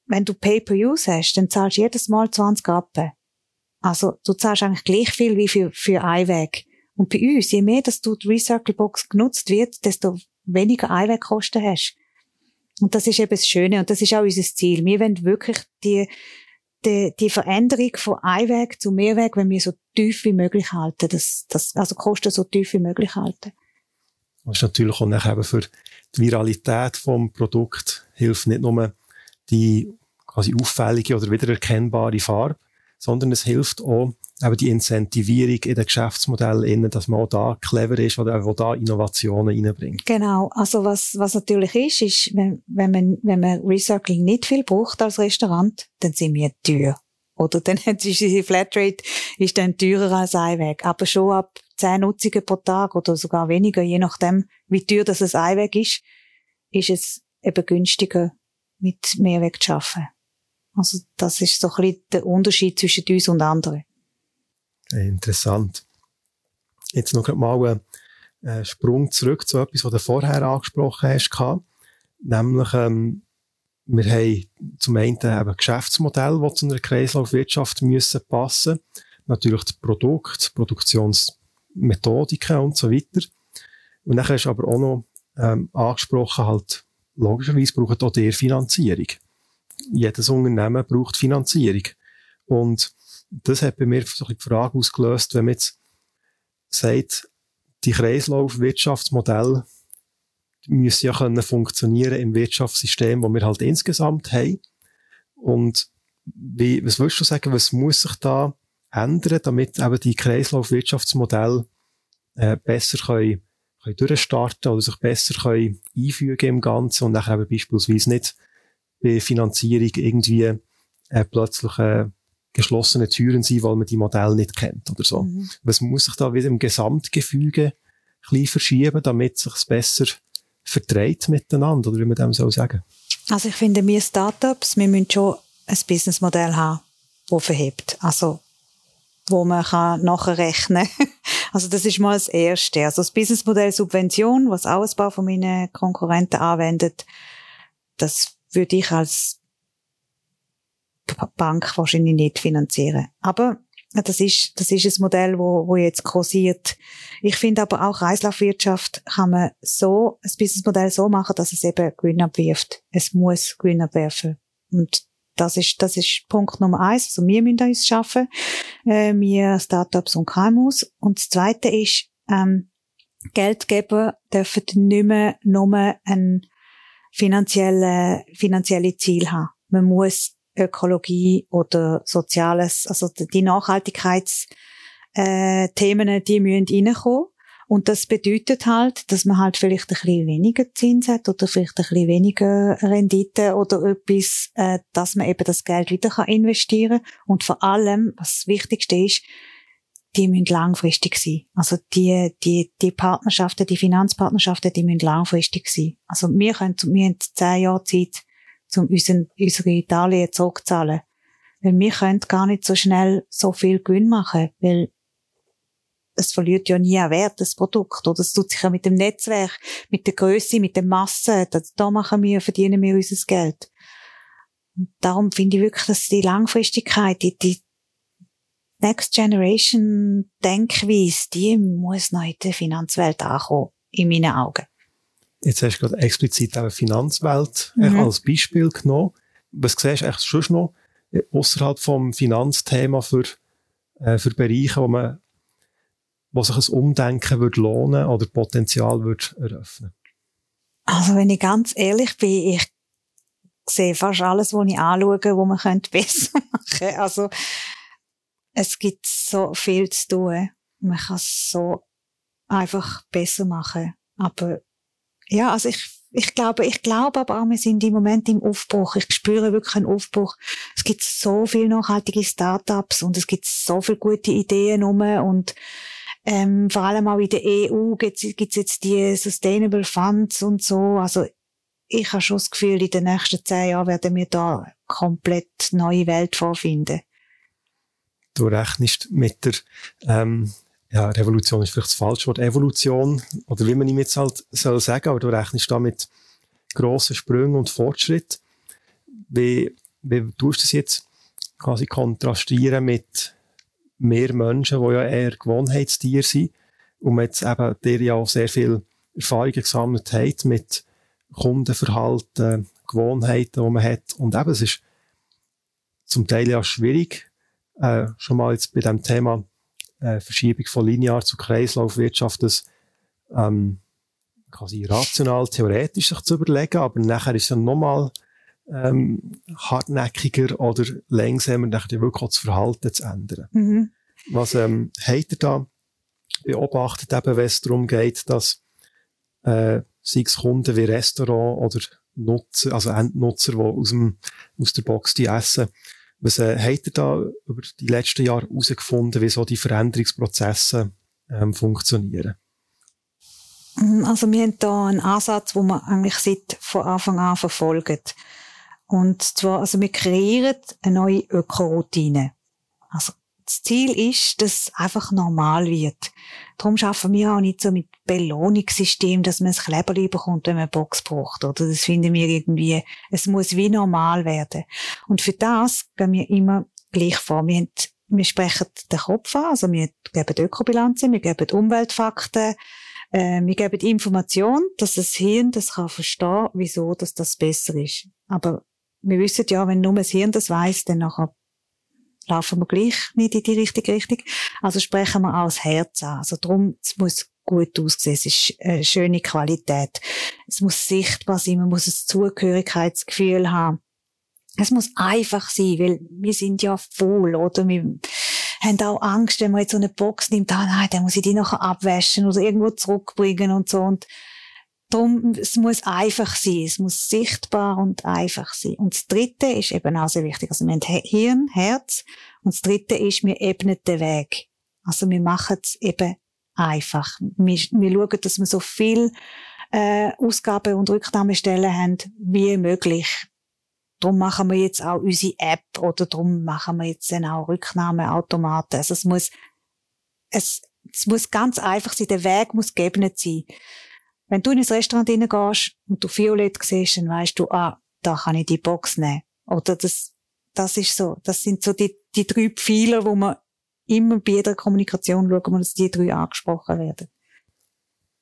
wenn du Pay-per-Use hast, dann zahlst du jedes Mal 20 Rappen. Also, du zahlst eigentlich gleich viel wie für, für Einweg. Und bei uns, je mehr, dass du die Recycle Box genutzt wird, desto weniger Einwegkosten hast. Und das ist eben das Schöne und das ist auch unser Ziel. Wir wollen wirklich die, die, die Veränderung von Einweg zu Mehrweg, wenn wir so tief wie möglich halten, das, das, also Kosten so tief wie möglich halten.
Das ist natürlich auch eben für die Viralität vom Produkt hilft nicht nur die quasi auffällige oder wiedererkennbare Farbe, sondern es hilft auch, eben die Incentivierung in den Geschäftsmodellen, dass man auch da clever ist oder auch da Innovationen reinbringt.
Genau. Also was, was natürlich ist, ist, wenn, wenn man, wenn man Recycling nicht viel braucht als Restaurant, dann sind wir teuer. Oder dann ist unsere Flatrate ist dann teurer als Einweg. Aber schon ab 10 Nutzungen pro Tag oder sogar weniger, je nachdem, wie teuer das ein Einweg ist, ist es eben günstiger, mit Mehrweg zu arbeiten. Also das ist so ein bisschen der Unterschied zwischen uns und anderen.
Interessant. Jetzt noch mal einen Sprung zurück zu etwas, was du vorher angesprochen hast. Nämlich, ähm, wir haben zum einen eben Geschäftsmodell, die zu einer Kreislaufwirtschaft müssen passen Natürlich das Produkt, Produktionsmethodiken und so weiter. Und dann hast du aber auch noch ähm, angesprochen, halt, logischerweise braucht auch der Finanzierung. Jedes Unternehmen braucht Finanzierung. Und das hat bei mir so die Frage ausgelöst, wenn man jetzt sagt, die Kreislaufwirtschaftsmodelle müssen ja können funktionieren im Wirtschaftssystem, wo wir halt insgesamt haben. Und wie, was würdest du sagen, was muss sich da ändern, damit eben die Kreislaufwirtschaftsmodelle äh, besser können, können durchstarten oder sich besser können einfügen im Ganzen und nachher eben beispielsweise nicht bei Finanzierung irgendwie äh, plötzlich äh, geschlossene Türen sein, weil man die Modelle nicht kennt oder so. Mhm. Was muss sich da wieder im Gesamtgefüge ein verschieben, damit sich besser verträgt miteinander, oder wie man dem so sagen?
Also ich finde, wir Startups, wir müssen schon ein Businessmodell haben, das verhebt. Also, wo man kann nachher rechnen Also das ist mal das Erste. Also das Businessmodell Subvention, was auch ein paar von meinen Konkurrenten anwendet, das würde ich als Bank wahrscheinlich nicht finanzieren. Aber das ist, das ist ein Modell, wo, wo jetzt kursiert. Ich finde aber auch Kreislaufwirtschaft kann man so, ein Businessmodell so machen, dass es eben Gewinn abwirft. Es muss Gewinn abwerfen. Und das ist, das ist Punkt Nummer eins. Also wir müssen uns schaffen, äh, wir Startups und KMUs. Und das zweite ist, ähm, Geldgeber dürfen nicht mehr nur ein finanzielle, finanzielle Ziel haben. Man muss Ökologie oder Soziales, also die Nachhaltigkeitsthemen, äh, die müssen reinkommen. Und das bedeutet halt, dass man halt vielleicht ein bisschen weniger Zins hat oder vielleicht ein bisschen weniger Rendite oder etwas, äh, dass man eben das Geld wieder kann investieren kann. Und vor allem, was das Wichtigste ist, die müssen langfristig sein. Also die, die, die Partnerschaften, die Finanzpartnerschaften, die müssen langfristig sein. Also wir können, wir haben zehn Jahre Zeit, um unseren, unsere Darlehen zurückzahlen. Weil wir können gar nicht so schnell so viel Gewinn machen, weil es verliert ja nie an Wert, das Produkt. Oder es tut sich ja mit dem Netzwerk, mit der Größe, mit der Masse. Da, da machen wir, verdienen wir unser Geld. Und darum finde ich wirklich, dass die Langfristigkeit, die, die Next Generation Denkweise, die muss noch in der Finanzwelt ankommen, in meinen Augen.
Jetzt hast du gerade explizit auch Finanzwelt mhm. als Beispiel genommen. Was siehst du eigentlich schon noch außerhalb vom Finanzthema für, äh, für Bereiche, wo man wo sich ein Umdenken würde lohnen oder Potenzial würde eröffnen?
Also wenn ich ganz ehrlich bin, ich sehe fast alles, was ich anschaue, wo man könnte besser machen könnte. Also es gibt so viel zu tun. Man kann es so einfach besser machen. Aber ja, also ich, ich glaube, ich glaube aber auch, wir sind im Moment im Aufbruch. Ich spüre wirklich einen Aufbruch. Es gibt so viele nachhaltige Startups und es gibt so viele gute Ideen rum und ähm, vor allem auch in der EU gibt es jetzt die Sustainable Funds und so. Also ich habe schon das Gefühl, in den nächsten zehn Jahren werden wir da komplett neue Welt vorfinden.
Du rechnest mit der ähm, ja, Revolution ist vielleicht das falsche Wort, Evolution, oder wie man ihm jetzt halt soll sagen, aber du rechnest da mit grossen Sprüngen und Fortschritt. Wie, wie tust du das jetzt quasi kontrastieren mit mehr Menschen, die ja eher Gewohnheitstiere sind und jetzt eben der ja auch sehr viel Erfahrung gesammelt hat mit Kundenverhalten, Gewohnheiten, die man hat. Und eben, es ist zum Teil ja schwierig, äh, schon mal jetzt bei dem Thema äh, Verschiebung von linear zu Kreislaufwirtschaft, das ähm, quasi rational, theoretisch sich zu überlegen, aber nachher ist es dann nochmal ähm, hartnäckiger oder langsamer, nachher wirklich auch das Verhalten zu ändern. Mhm. Was ähm, habt ihr da beobachtet, eben, wenn es darum geht, dass äh, sei es Kunden wie Restaurant oder Nutzer, also Endnutzer, die aus, dem, aus der Box die essen, was äh, habt ihr da über die letzten Jahre herausgefunden, wie so die Veränderungsprozesse ähm, funktionieren?
Mhm, also wir haben hier einen Ansatz, wo wir eigentlich seit von Anfang an verfolgen. Und zwar, also wir kreieren eine neue Ökoroutine. Also das Ziel ist, dass es einfach normal wird. Darum schaffen wir auch nicht so mit Belohnungssystem, dass man ein Kleberli bekommt, wenn man eine Box braucht. Oder das finden wir irgendwie, es muss wie normal werden. Und für das gehen wir immer gleich vor. Wir, haben, wir sprechen den Kopf an, also wir geben Ökobilanzen, wir geben Umweltfakten, äh, wir geben Information, dass das Hirn das kann verstehen, wieso dass das besser ist. Aber wir wissen ja, wenn nur das Hirn das weiß, dann nachher laufen wir gleich nicht in die richtige Richtung. Also sprechen wir auch das Herz an. Also darum, es muss gut aussehen. Es ist eine schöne Qualität. Es muss sichtbar sein. Man muss ein Zugehörigkeitsgefühl haben. Es muss einfach sein, weil wir sind ja voll, oder? Wir haben auch Angst, wenn man jetzt so eine Box nimmt, ah nein, dann muss ich die nachher abwaschen oder irgendwo zurückbringen und so. Und Darum, es muss einfach sein. Es muss sichtbar und einfach sein. Und das Dritte ist eben auch sehr wichtig. Also wir haben Hirn, Herz. Und das Dritte ist, wir ebnen den Weg. Also wir machen es eben einfach. Wir, wir schauen, dass wir so viel äh, Ausgaben und Rücknahmestellen haben wie möglich. Darum machen wir jetzt auch unsere App oder darum machen wir jetzt dann auch Rücknahmeautomaten. Also es muss, es, es muss ganz einfach sein. Der Weg muss geebnet sein. Wenn du in ein Restaurant reingehst und du Violett siehst, dann weißt du, ah, da kann ich die Box nehmen. Oder das, das ist so, das sind so die, die drei Pfeiler, wo man immer bei jeder Kommunikation schauen, dass die drei angesprochen werden.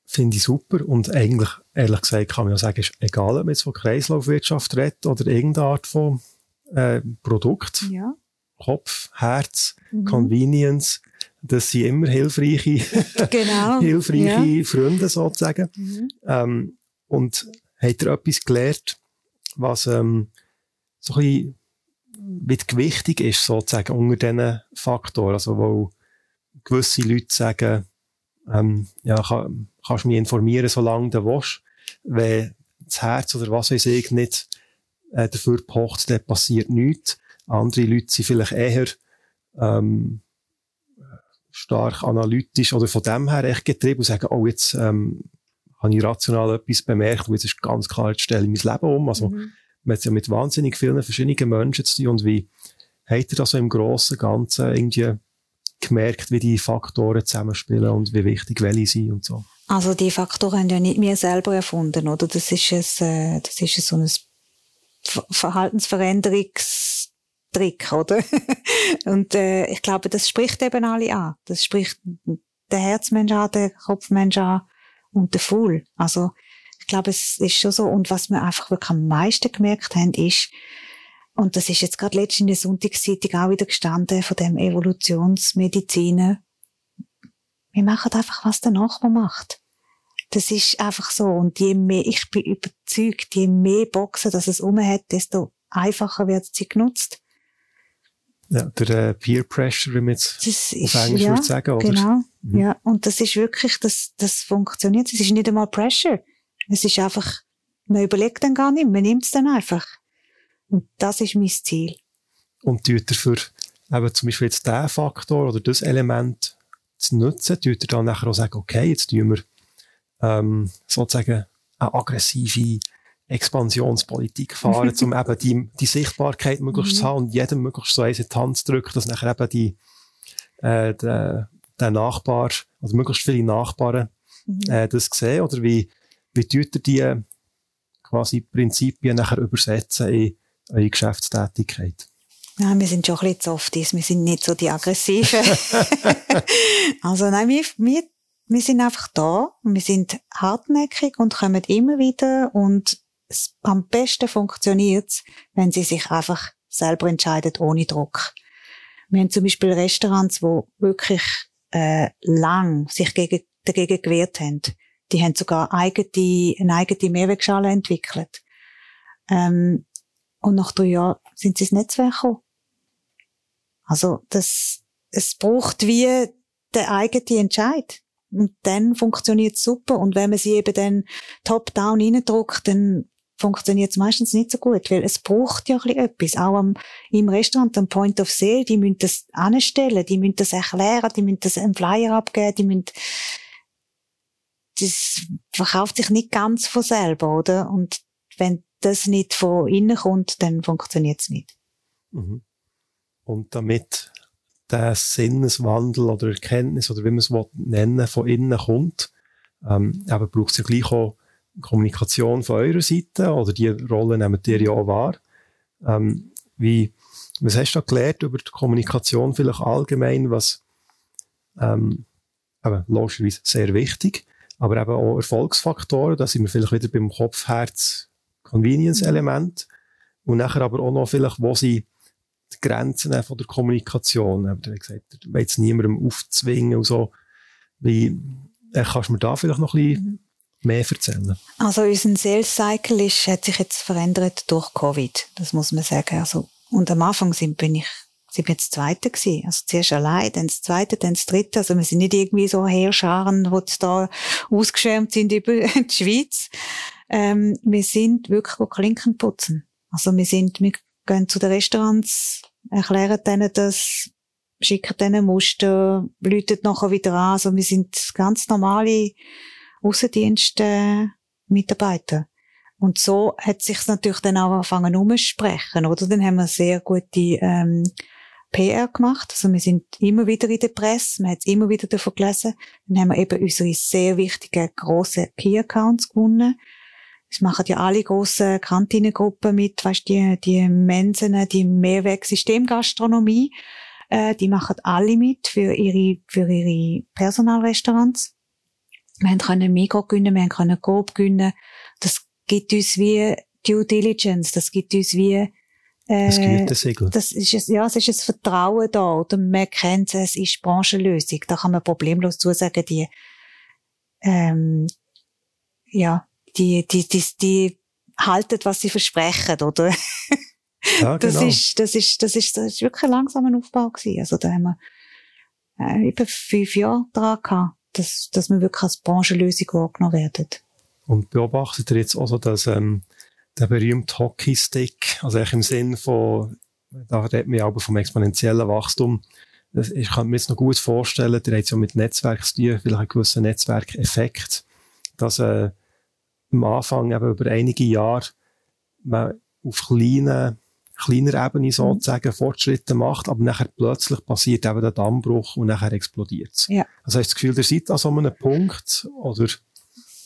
Finde ich super. Und eigentlich, ehrlich gesagt, kann man ja sagen, ist egal, ob man jetzt von Kreislaufwirtschaft redet oder irgendeine Art von äh, Produkt. Ja. Kopf, Herz, mhm. Convenience das sind immer hilfreiche, genau. hilfreiche ja. Freunde sozusagen. Mhm. Ähm, und hat er etwas gelernt, was ähm, so ein bisschen wie gewichtig ist sozusagen unter diesen Faktoren, also wo gewisse Leute sagen, ähm, ja, kann, kannst du mich informieren, solange du willst. Wenn das Herz oder was weiß ich nicht äh, dafür pocht, dann passiert nichts. Andere Leute sind vielleicht eher ähm, stark analytisch oder von dem her echt getrieben und sagen, oh, jetzt ähm, habe ich rational etwas bemerkt und jetzt ist ganz klar, jetzt stelle ich mein Leben um. Also mhm. man hat ja mit wahnsinnig vielen verschiedenen Menschen zu tun und wie hat er das so im Großen und Ganzen irgendwie gemerkt, wie die Faktoren zusammenspielen und wie wichtig welche sind und so?
Also die Faktoren haben ja nicht wir selber erfunden, oder? Das ist ein, äh, das ist so ein Verhaltensveränderungstrick, oder? und äh, ich glaube, das spricht eben alle an. Das spricht der Herzmensch an, der Kopfmensch an und der Fool. Also ich glaube, es ist schon so. Und was wir einfach wirklich am meisten gemerkt haben, ist, und das ist jetzt gerade letztens in der Sonntagszeitung auch wieder gestanden, von dem Evolutionsmediziner. Wir machen einfach, was der Nachbar macht. Das ist einfach so. Und je mehr, ich bin überzeugt, je mehr Boxen, dass es um hat, desto einfacher wird sie genutzt.
Ja, der äh, Peer Pressure, wie man jetzt das auf Englisch ja, würde sagen, oder?
Genau. Mhm. Ja, und das ist wirklich, das, das funktioniert. Es ist nicht einmal Pressure. Es ist einfach, man überlegt dann gar nicht, man nimmt es dann einfach. Und das ist mein Ziel.
Und tut ihr für eben zum Beispiel jetzt diesen Faktor oder das Element zu nutzen, tut ihr dann nachher auch sagen, okay, jetzt tun wir ähm, sozusagen eine aggressive Expansionspolitik fahren, um eben die, die Sichtbarkeit möglichst mhm. zu haben und jedem möglichst so eins in die Hand zu drücken, dass nachher eben die, äh, der, der Nachbar, also möglichst viele Nachbarn mhm. äh, das sehen, oder wie, wie tut ihr die quasi Prinzipien nachher übersetzen in eure Geschäftstätigkeit?
Nein, wir sind schon ein bisschen Softies, wir sind nicht so die Aggressiven. also nein, wir, wir, wir sind einfach da und wir sind hartnäckig und kommen immer wieder und am besten funktioniert's, wenn sie sich einfach selber entscheiden, ohne Druck. Wir haben zum Beispiel Restaurants, wo wirklich äh, lang sich gegen, dagegen gewehrt haben. Die haben sogar eigene, eine eigene Mehrwegschale entwickelt. Ähm, und nach drei Jahren sind sie ins Netzwerk gekommen. Also, das, es braucht wie der eigene Entscheid. Und dann funktioniert super. Und wenn man sie eben dann top-down reindruckt, dann funktioniert es meistens nicht so gut, weil es braucht ja etwas. Auch am, im Restaurant, am Point of Sale, die müssen das anstellen, die müssen das erklären, die müssen das einen Flyer abgeben, die müssen, das verkauft sich nicht ganz von selber, oder? Und wenn das nicht von innen kommt, dann funktioniert es nicht.
Mhm. Und damit der Sinneswandel oder Erkenntnis oder wie man es nennen von innen kommt, ähm, aber braucht es ja gleich auch Kommunikation von eurer Seite oder die Rolle nehmt ihr ja auch wahr. Ähm, wie, was hast du da gelernt über die Kommunikation vielleicht allgemein, was ähm, eben, logischerweise sehr wichtig, aber eben auch Erfolgsfaktoren, da sind wir vielleicht wieder beim Kopf-Herz Convenience-Element. Und nachher aber auch noch vielleicht, wo sie die Grenzen von der Kommunikation, habt ihr gesagt, ihr wollt es niemandem aufzwingen und so. Wie, äh, kannst du mir da vielleicht noch ein bisschen mhm. Mehr erzählen?
Also unser Sales Cycle ist, hat sich jetzt verändert durch Covid, das muss man sagen. Also, und am Anfang sind, bin ich sind wir das Zweite gewesen. Also zuerst allein, dann das Zweite, dann das Dritte. Also wir sind nicht irgendwie so Heerscharen, die da ausgeschwärmt sind über die Schweiz, ähm, wir sind wirklich Klinken putzen. Also wir sind, wir gehen zu den Restaurants, erklären denen das, schicken denen Muster, läuten nachher wieder an. Also wir sind ganz normale Aussendienste Mitarbeiter. Und so hat sich natürlich dann auch angefangen umzusprechen, oder? Dann haben wir sehr gute ähm, PR gemacht. Also wir sind immer wieder in der Presse, man hat es immer wieder davon gelesen. Dann haben wir eben unsere sehr wichtigen grossen Key-Accounts gewonnen. Es machen ja alle grossen Kantinengruppen mit, weißt die, die Mensen, die Mehrwegsystemgastronomie, äh, die machen alle mit für ihre, für ihre Personalrestaurants. Wir können Mikro gewinnen, wir können Coop gewinnen. Das gibt uns wie Due Diligence, das gibt uns wie
äh, das Gütesiegel.
Das ist es, ja, es ist ein Vertrauen da, oder man kennt es, es ist Branchenlösung. Da kann man problemlos zusagen, die, ähm, ja, die, die, die, die halten, was sie versprechen, oder? Ja, das genau. ist, das ist, das ist, das ist wirklich ein langsamer Aufbau gewesen. Also da haben wir äh, über fünf Jahre dran gehabt, dass, dass wir wirklich als Branchenlösung wahrgenommen werden.
Und beobachtet ihr jetzt also, dass ähm, der berühmte Hockeystick, also im Sinn von, da redet man ja auch vom exponentiellen Wachstum, ich kann mir jetzt noch gut vorstellen, der hat ja mit Netzwerk zu tun, vielleicht einen gewissen Netzwerkeffekt, dass äh, am Anfang eben über einige Jahre man auf kleinen kleiner Ebene sozusagen mhm. Fortschritte macht, aber nachher plötzlich passiert eben der Dammbruch und nachher explodiert es.
Ja.
Also hast du das Gefühl, ihr seid an so einem Punkt, oder?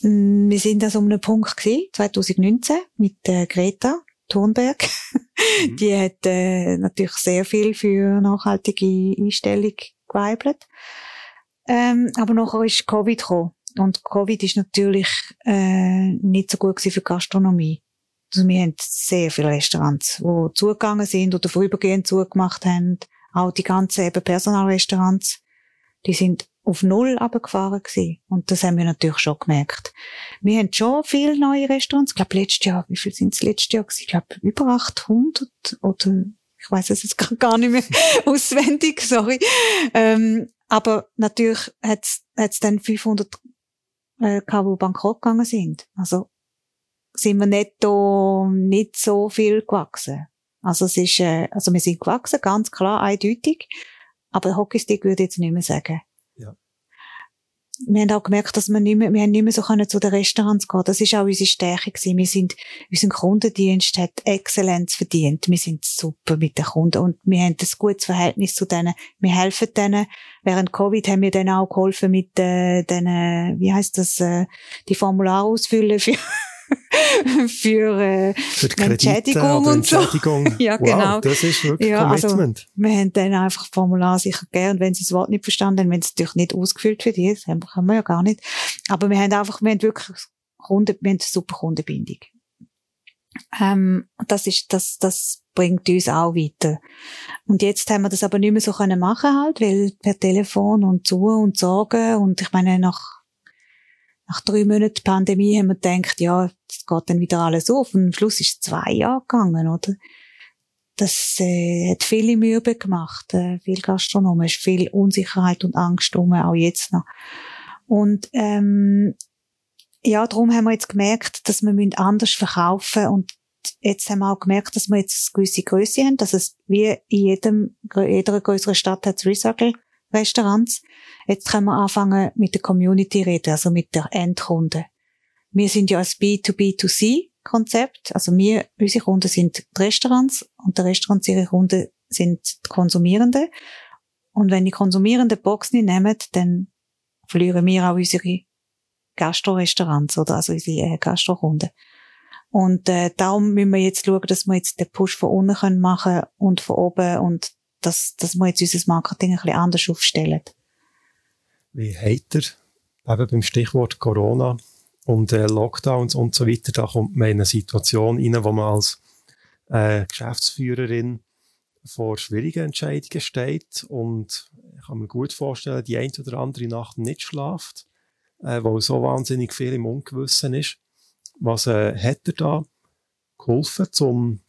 Mm, wir sind an so einem Punkt gewesen, 2019, mit äh, Greta Thunberg. Mhm. Die hat äh, natürlich sehr viel für nachhaltige Einstellung geweibelt. Ähm, aber nachher ist Covid gekommen. Und Covid ist natürlich äh, nicht so gut für die Gastronomie. Also wir haben sehr viele Restaurants, die zugegangen sind oder vorübergehend zugemacht haben. Auch die ganzen eben Personalrestaurants, die sind auf Null runtergefahren gewesen. Und das haben wir natürlich schon gemerkt. Wir haben schon viele neue Restaurants. Ich glaube, letztes Jahr, wie viel sind es letztes Jahr gewesen? Ich glaube, über 800 oder ich weiß es jetzt gar nicht mehr auswendig, sorry. Ähm, aber natürlich hat es dann 500 äh, gehabt, die bankrott gegangen sind. Also sind wir netto nicht so viel gewachsen. Also es ist, äh, also wir sind gewachsen, ganz klar, eindeutig. Aber Hockeystick würde ich jetzt nicht mehr sagen wir haben auch gemerkt, dass wir nicht mehr, wir haben nicht mehr so können zu den Restaurants gehen. Das ist auch unsere Stärke gewesen. Wir sind, unser Kundendienst hat Exzellenz verdient. Wir sind super mit den Kunden und wir haben ein gutes Verhältnis zu denen. Wir helfen denen. Während Covid haben wir denen auch geholfen mit, äh, denen, wie heißt das, äh, die Formulare ausfüllen für, für, äh,
für die Entschädigung und so.
ja, wow, genau.
Das ist wirklich ja, also, Commitment.
Also, wir haben dann einfach Formular sicher gern, wenn sie das Wort nicht verstanden haben, wenn es natürlich nicht ausgefüllt die, das haben wir ja gar nicht. Aber wir haben einfach, wir haben wirklich Kunden, wir haben eine super Kundenbindung. Ähm, das ist, das, das bringt uns auch weiter. Und jetzt haben wir das aber nicht mehr so können machen halt, weil per Telefon und zu und sagen und ich meine, nach nach drei Monaten Pandemie haben wir gedacht, ja, geht dann wieder alles auf. Und am Schluss ist es zwei Jahre gegangen, oder? Das äh, hat viele Mühe gemacht, äh, viel Gastronomen, ist viel Unsicherheit und Angst rum, auch jetzt noch. Und ähm, ja, darum haben wir jetzt gemerkt, dass wir anders verkaufen und jetzt haben wir auch gemerkt, dass wir jetzt eine gewisse Größe haben, dass es wie in jedem, jeder größeren Stadt hat Recycle Restaurants. Jetzt können wir anfangen mit der Community reden, also mit der Endkunde. Wir sind ja ein B2B2C Konzept. Also wir, unsere Kunden sind die Restaurants und die Restaurants ihre Kunden sind die Konsumierenden. Und wenn die Konsumierenden Box nicht nehmen, dann verlieren wir auch unsere Gastro-Restaurants oder also unsere äh, Gastro-Kunden. Und äh, darum müssen wir jetzt schauen, dass wir jetzt den Push von unten können machen und von oben und dass, dass wir jetzt unser Marketing ein bisschen anders aufstellen.
Wie habt ihr, eben beim Stichwort Corona und äh, Lockdowns und so weiter, da kommt man in eine Situation rein, wo man als äh, Geschäftsführerin vor schwierigen Entscheidungen steht und ich kann mir gut vorstellen, die eine oder andere Nacht nicht schlaft, äh, weil so wahnsinnig viel im Ungewissen ist. Was äh, hat er da geholfen, um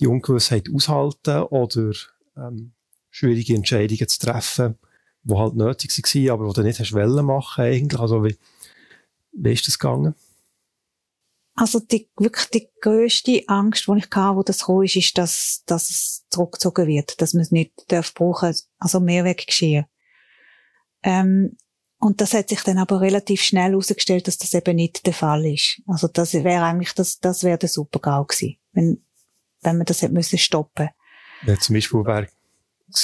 die Ungewissheit auszuhalten oder ähm, schwierige Entscheidungen zu treffen, die halt nötig waren, aber die du nicht hast machen eigentlich. Also wie, wie ist das gegangen?
Also die, wirklich die grösste Angst, die ich hatte, wo das kam, ist, ist, dass, dass es zurückgezogen wird, dass man es nicht darf brauchen, also Mehrweg geschehen. Ähm, und das hat sich dann aber relativ schnell herausgestellt, dass das eben nicht der Fall ist. Also das wäre eigentlich, das, das wäre der Super-GAU gewesen, wenn, wenn man das hätte müssen stoppen.
Ja, zum Beispiel wäre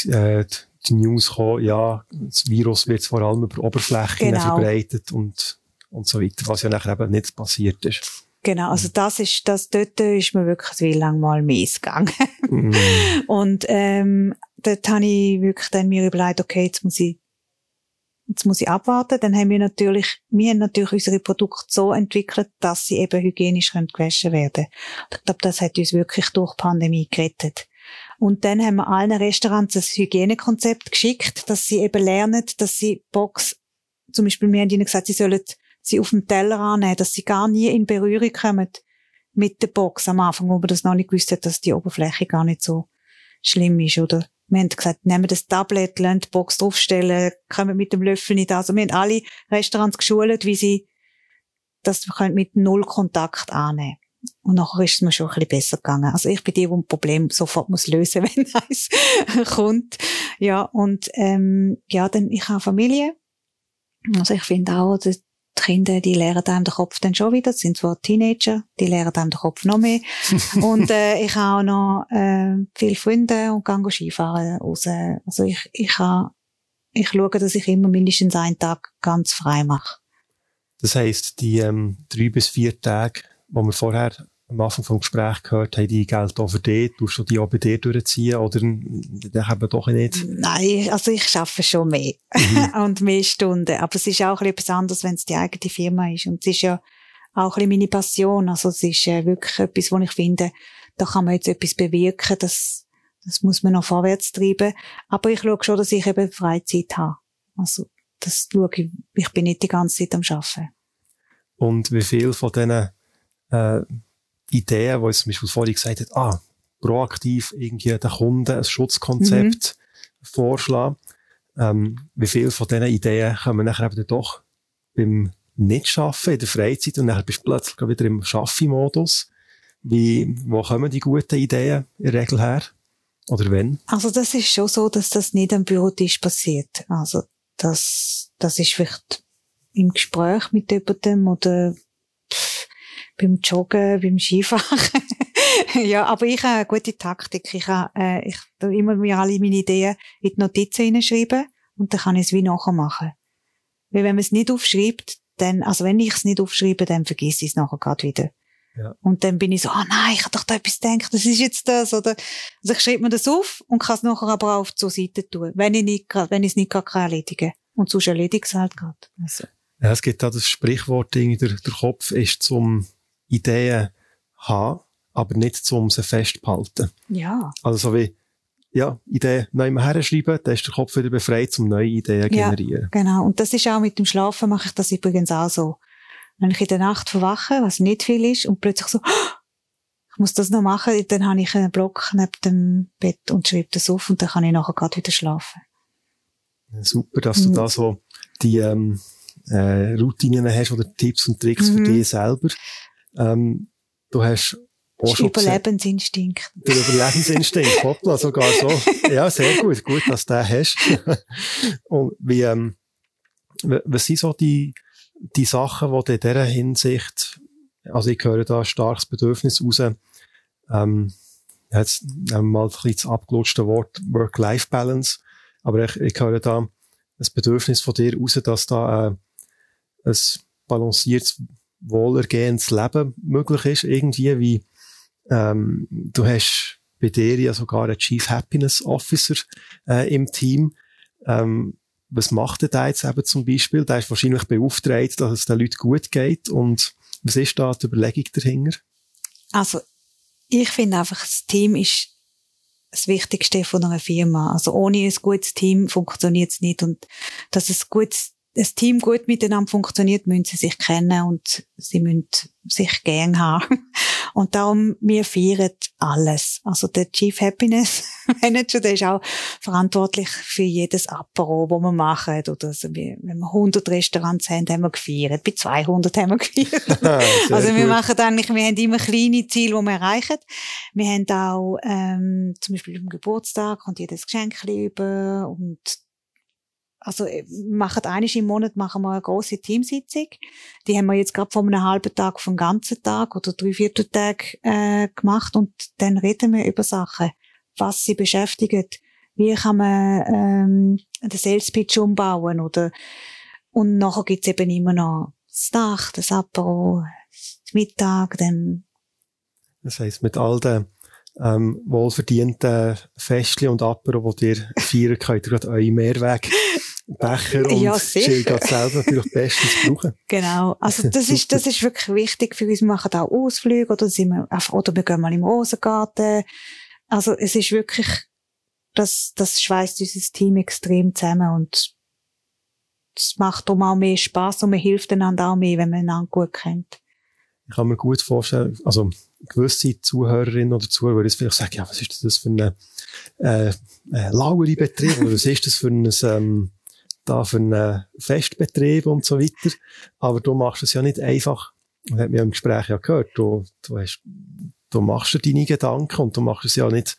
äh, die News gekommen, ja, das Virus wird vor allem über Oberflächen genau. verbreitet und, und so weiter, was ja nachher eben nicht passiert ist.
Genau, also das ist, das, dort ist mir wirklich wie lang mal mies gegangen. mm. Und, ähm, dort habe ich wirklich dann mir überlegt, okay, jetzt muss ich, jetzt muss ich abwarten. Dann haben wir natürlich, wir haben natürlich unsere Produkte so entwickelt, dass sie eben hygienisch gewaschen werden können. Ich glaube, das hat uns wirklich durch die Pandemie gerettet. Und dann haben wir allen Restaurants ein Hygienekonzept geschickt, dass sie eben lernen, dass sie Box, zum Beispiel, wir haben ihnen gesagt, sie sollen sie auf dem Teller annehmen, dass sie gar nie in Berührung kommen mit der Box am Anfang, wo man das noch nicht gewusst hat, dass die Oberfläche gar nicht so schlimm ist, oder? Wir haben gesagt, nehmen das Tablet, lassen die Box draufstellen, kommen mit dem Löffel nicht an. Also wir haben alle Restaurants geschult, wie sie das mit null Kontakt annehmen. Und nachher ist es mir schon ein bisschen besser gegangen. Also ich bin die, die ein Problem sofort muss lösen, wenn eins kommt. Ja, und ähm, ja, dann ich habe Familie. Also ich finde auch, dass die Kinder, die lernen einem den Kopf dann schon wieder. Das sind zwar Teenager, die lernen einem den Kopf noch mehr. und äh, ich habe auch noch äh, viele Freunde und gehe Skifahren raus. Also ich, ich, habe, ich schaue, dass ich immer mindestens einen Tag ganz frei mache.
Das heisst, die ähm, drei bis vier Tage, die wir vorher am Anfang vom Gespräch gehört haben, die Geld auch für dich, tust du die auch bei dir durchziehen oder dann haben doch nicht?
Nein, also ich arbeite schon mehr mhm. und mehr Stunden, aber es ist auch etwas anderes, wenn es die eigene Firma ist und es ist ja auch ein meine Passion, also es ist äh, wirklich etwas, wo ich finde, da kann man jetzt etwas bewirken, das, das muss man noch vorwärts treiben, aber ich schaue schon, dass ich eben Freizeit habe, also das schaue ich, ich bin nicht die ganze Zeit am Arbeiten.
Und wie viel von diesen äh, Ideen, ich zum Beispiel vorhin gesagt habe, ah, proaktiv irgendwie den Kunden ein Schutzkonzept mhm. vorschlagen. Ähm, wie viel von diesen Ideen kommen nachher eben doch beim Nicht-Schaffen in der Freizeit und dann bist du plötzlich wieder im Schaffi-Modus. Wie, wo kommen die guten Ideen in der Regel her? Oder wenn?
Also das ist schon so, dass das nicht am Bürotisch passiert. Also das, das ist vielleicht im Gespräch mit jemandem oder beim Joggen, beim Skifahren. ja, aber ich habe eine gute Taktik. Ich habe, äh, ich tu immer mir alle meine Ideen in die Notizen hineinschreiben und dann kann ich es wie nachher machen. Weil wenn man es nicht aufschreibt, dann, also wenn ich es nicht aufschreibe, dann vergesse ich es nachher gerade wieder. Ja. Und dann bin ich so, ah oh nein, ich habe doch da etwas gedacht, das ist jetzt das, oder? Also ich schreibe mir das auf und kann es nachher aber auch auf zur Seite tun, wenn ich nicht, wenn ich es nicht gerade erledigen kann. Und sonst erledige ich es halt gerade. Also.
Ja, es gibt da das Sprichwort, der, der Kopf ist zum Ideen haben, aber nicht zum sie festzuhalten.
Ja.
Also so wie, ja, Ideen neu mal herschreiben, dann ist der Kopf wieder befreit, um neue Ideen zu ja, generieren.
Genau. Und das ist auch mit dem Schlafen mache ich das übrigens auch so. Wenn ich in der Nacht verwache, was nicht viel ist, und plötzlich so, ich muss das noch machen, dann habe ich einen Block neben dem Bett und schreibe das auf und dann kann ich nachher gerade wieder schlafen.
Super, dass du mhm. da so die ähm, äh, Routinen hast oder Tipps und Tricks mhm. für dich selber. Ähm, du hast
auch schon Überlebensinstinkt.
Der Überlebensinstinkt, hoppla, sogar so. Ja, sehr gut, gut, dass du den hast. Und wie, ähm, was sind so die, die Sachen, die in dieser Hinsicht, also ich höre da ein starkes Bedürfnis raus, ähm, jetzt nehmen wir mal ein bisschen das abgelutschte Wort Work-Life-Balance, aber ich, ich höre da ein Bedürfnis von dir raus, dass da äh, ein balanciertes wohlergehendes Leben möglich ist, irgendwie, wie, ähm, du hast bei dir ja sogar einen Chief Happiness Officer äh, im Team. Ähm, was macht der da jetzt eben zum Beispiel? Der ist wahrscheinlich beauftragt, dass es den Leuten gut geht. Und was ist da die Überlegung dahinter?
Also, ich finde einfach, das Team ist das Wichtigste von einer Firma. Also ohne ein gutes Team funktioniert es nicht. Und dass es gutes das Team gut miteinander funktioniert, müssen sie sich kennen und sie müssen sich gern haben. Und darum, wir feiern alles. Also der Chief Happiness Manager, der ist auch verantwortlich für jedes Apero, das wir machen. Oder also wenn wir 100 Restaurants haben, haben wir gefeiert. Bei 200 haben wir gefeiert. also wir gut. machen eigentlich, wir haben immer kleine Ziele, die wir erreichen. Wir haben auch, ähm, zum Beispiel am Geburtstag kommt jedes Geschenk über und also äh, machen einiges im Monat machen wir eine große Teamsitzung. Die haben wir jetzt gerade vor einem halben Tag vom ganzen Tag oder drei Vierteltag äh, gemacht und dann reden wir über Sachen, was sie beschäftigt, wie kann man ähm, den Sales Pitch umbauen oder und nachher gibt's eben immer noch das Dach, das Apero, das Mittag, dann
das heißt mit all den ähm, wohlverdienten Festchen und Apero, die ihr feiern könnt, ihr gerade eure Mehrweg Becher und ja, Chill geht selber natürlich bestens brauchen.
Genau. Also das ist, das ist wirklich wichtig für uns. Wir machen auch Ausflüge oder sind wir, oder wir gehen mal im Rosengarten. Also es ist wirklich, das, das schweißt unser Team extrem zusammen und es macht darum auch mehr Spaß und man hilft einander auch mehr, wenn man einander gut kennt.
Ich kann mir gut vorstellen, also gewisse Zuhörerinnen oder Zuhörer würden vielleicht sagen, ja, was ist das für ein äh, äh, lauere Betrieb oder was ist das für ein ähm, da für einen Festbetrieb und so weiter. Aber du machst es ja nicht einfach. Das hat mir im Gespräch ja gehört. Du, du, hast, du machst dir deine Gedanken und du machst es ja nicht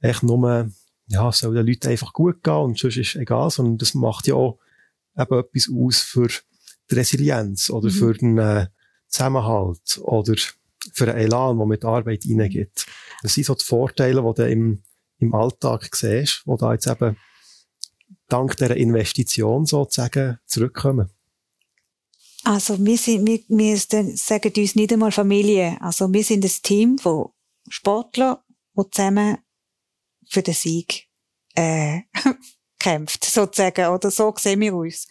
echt nur, ja, soll den Leuten einfach gut gehen und sonst ist es egal, sondern das macht ja auch eben etwas aus für die Resilienz oder mhm. für den äh, Zusammenhalt oder für einen Elan, der mit Arbeit reingeht. Das sind so die Vorteile, die du im, im Alltag siehst, die da jetzt eben dank dieser Investition sozusagen zurückkommen.
Also wir sind, wir, wir sagen uns nicht einmal Familie. Also wir sind ein Team von Sportlern, die zusammen für den Sieg äh, kämpft, sozusagen. Oder so sehen wir uns.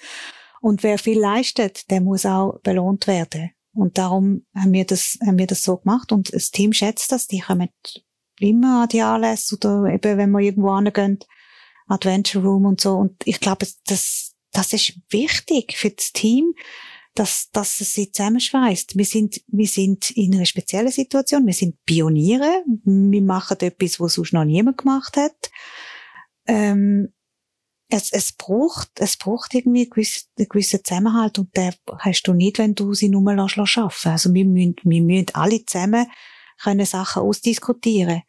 Und wer viel leistet, der muss auch belohnt werden. Und darum haben wir das, haben wir das so gemacht. Und das Team schätzt das. Die kommen immer an die Anlässe oder eben, wenn wir irgendwo hingehen, Adventure Room und so. Und ich glaube, das, das ist wichtig für das Team, dass, dass es sie zusammenschweißt. Wir sind, wir sind in einer speziellen Situation. Wir sind Pioniere. Wir machen etwas, was sonst noch niemand gemacht hat. Ähm, es, es braucht, es braucht irgendwie einen gewissen, einen gewissen Zusammenhalt und den hast du nicht, wenn du sie nur lässt arbeiten. Also wir müssen, wir müssen alle zusammen können Sachen ausdiskutieren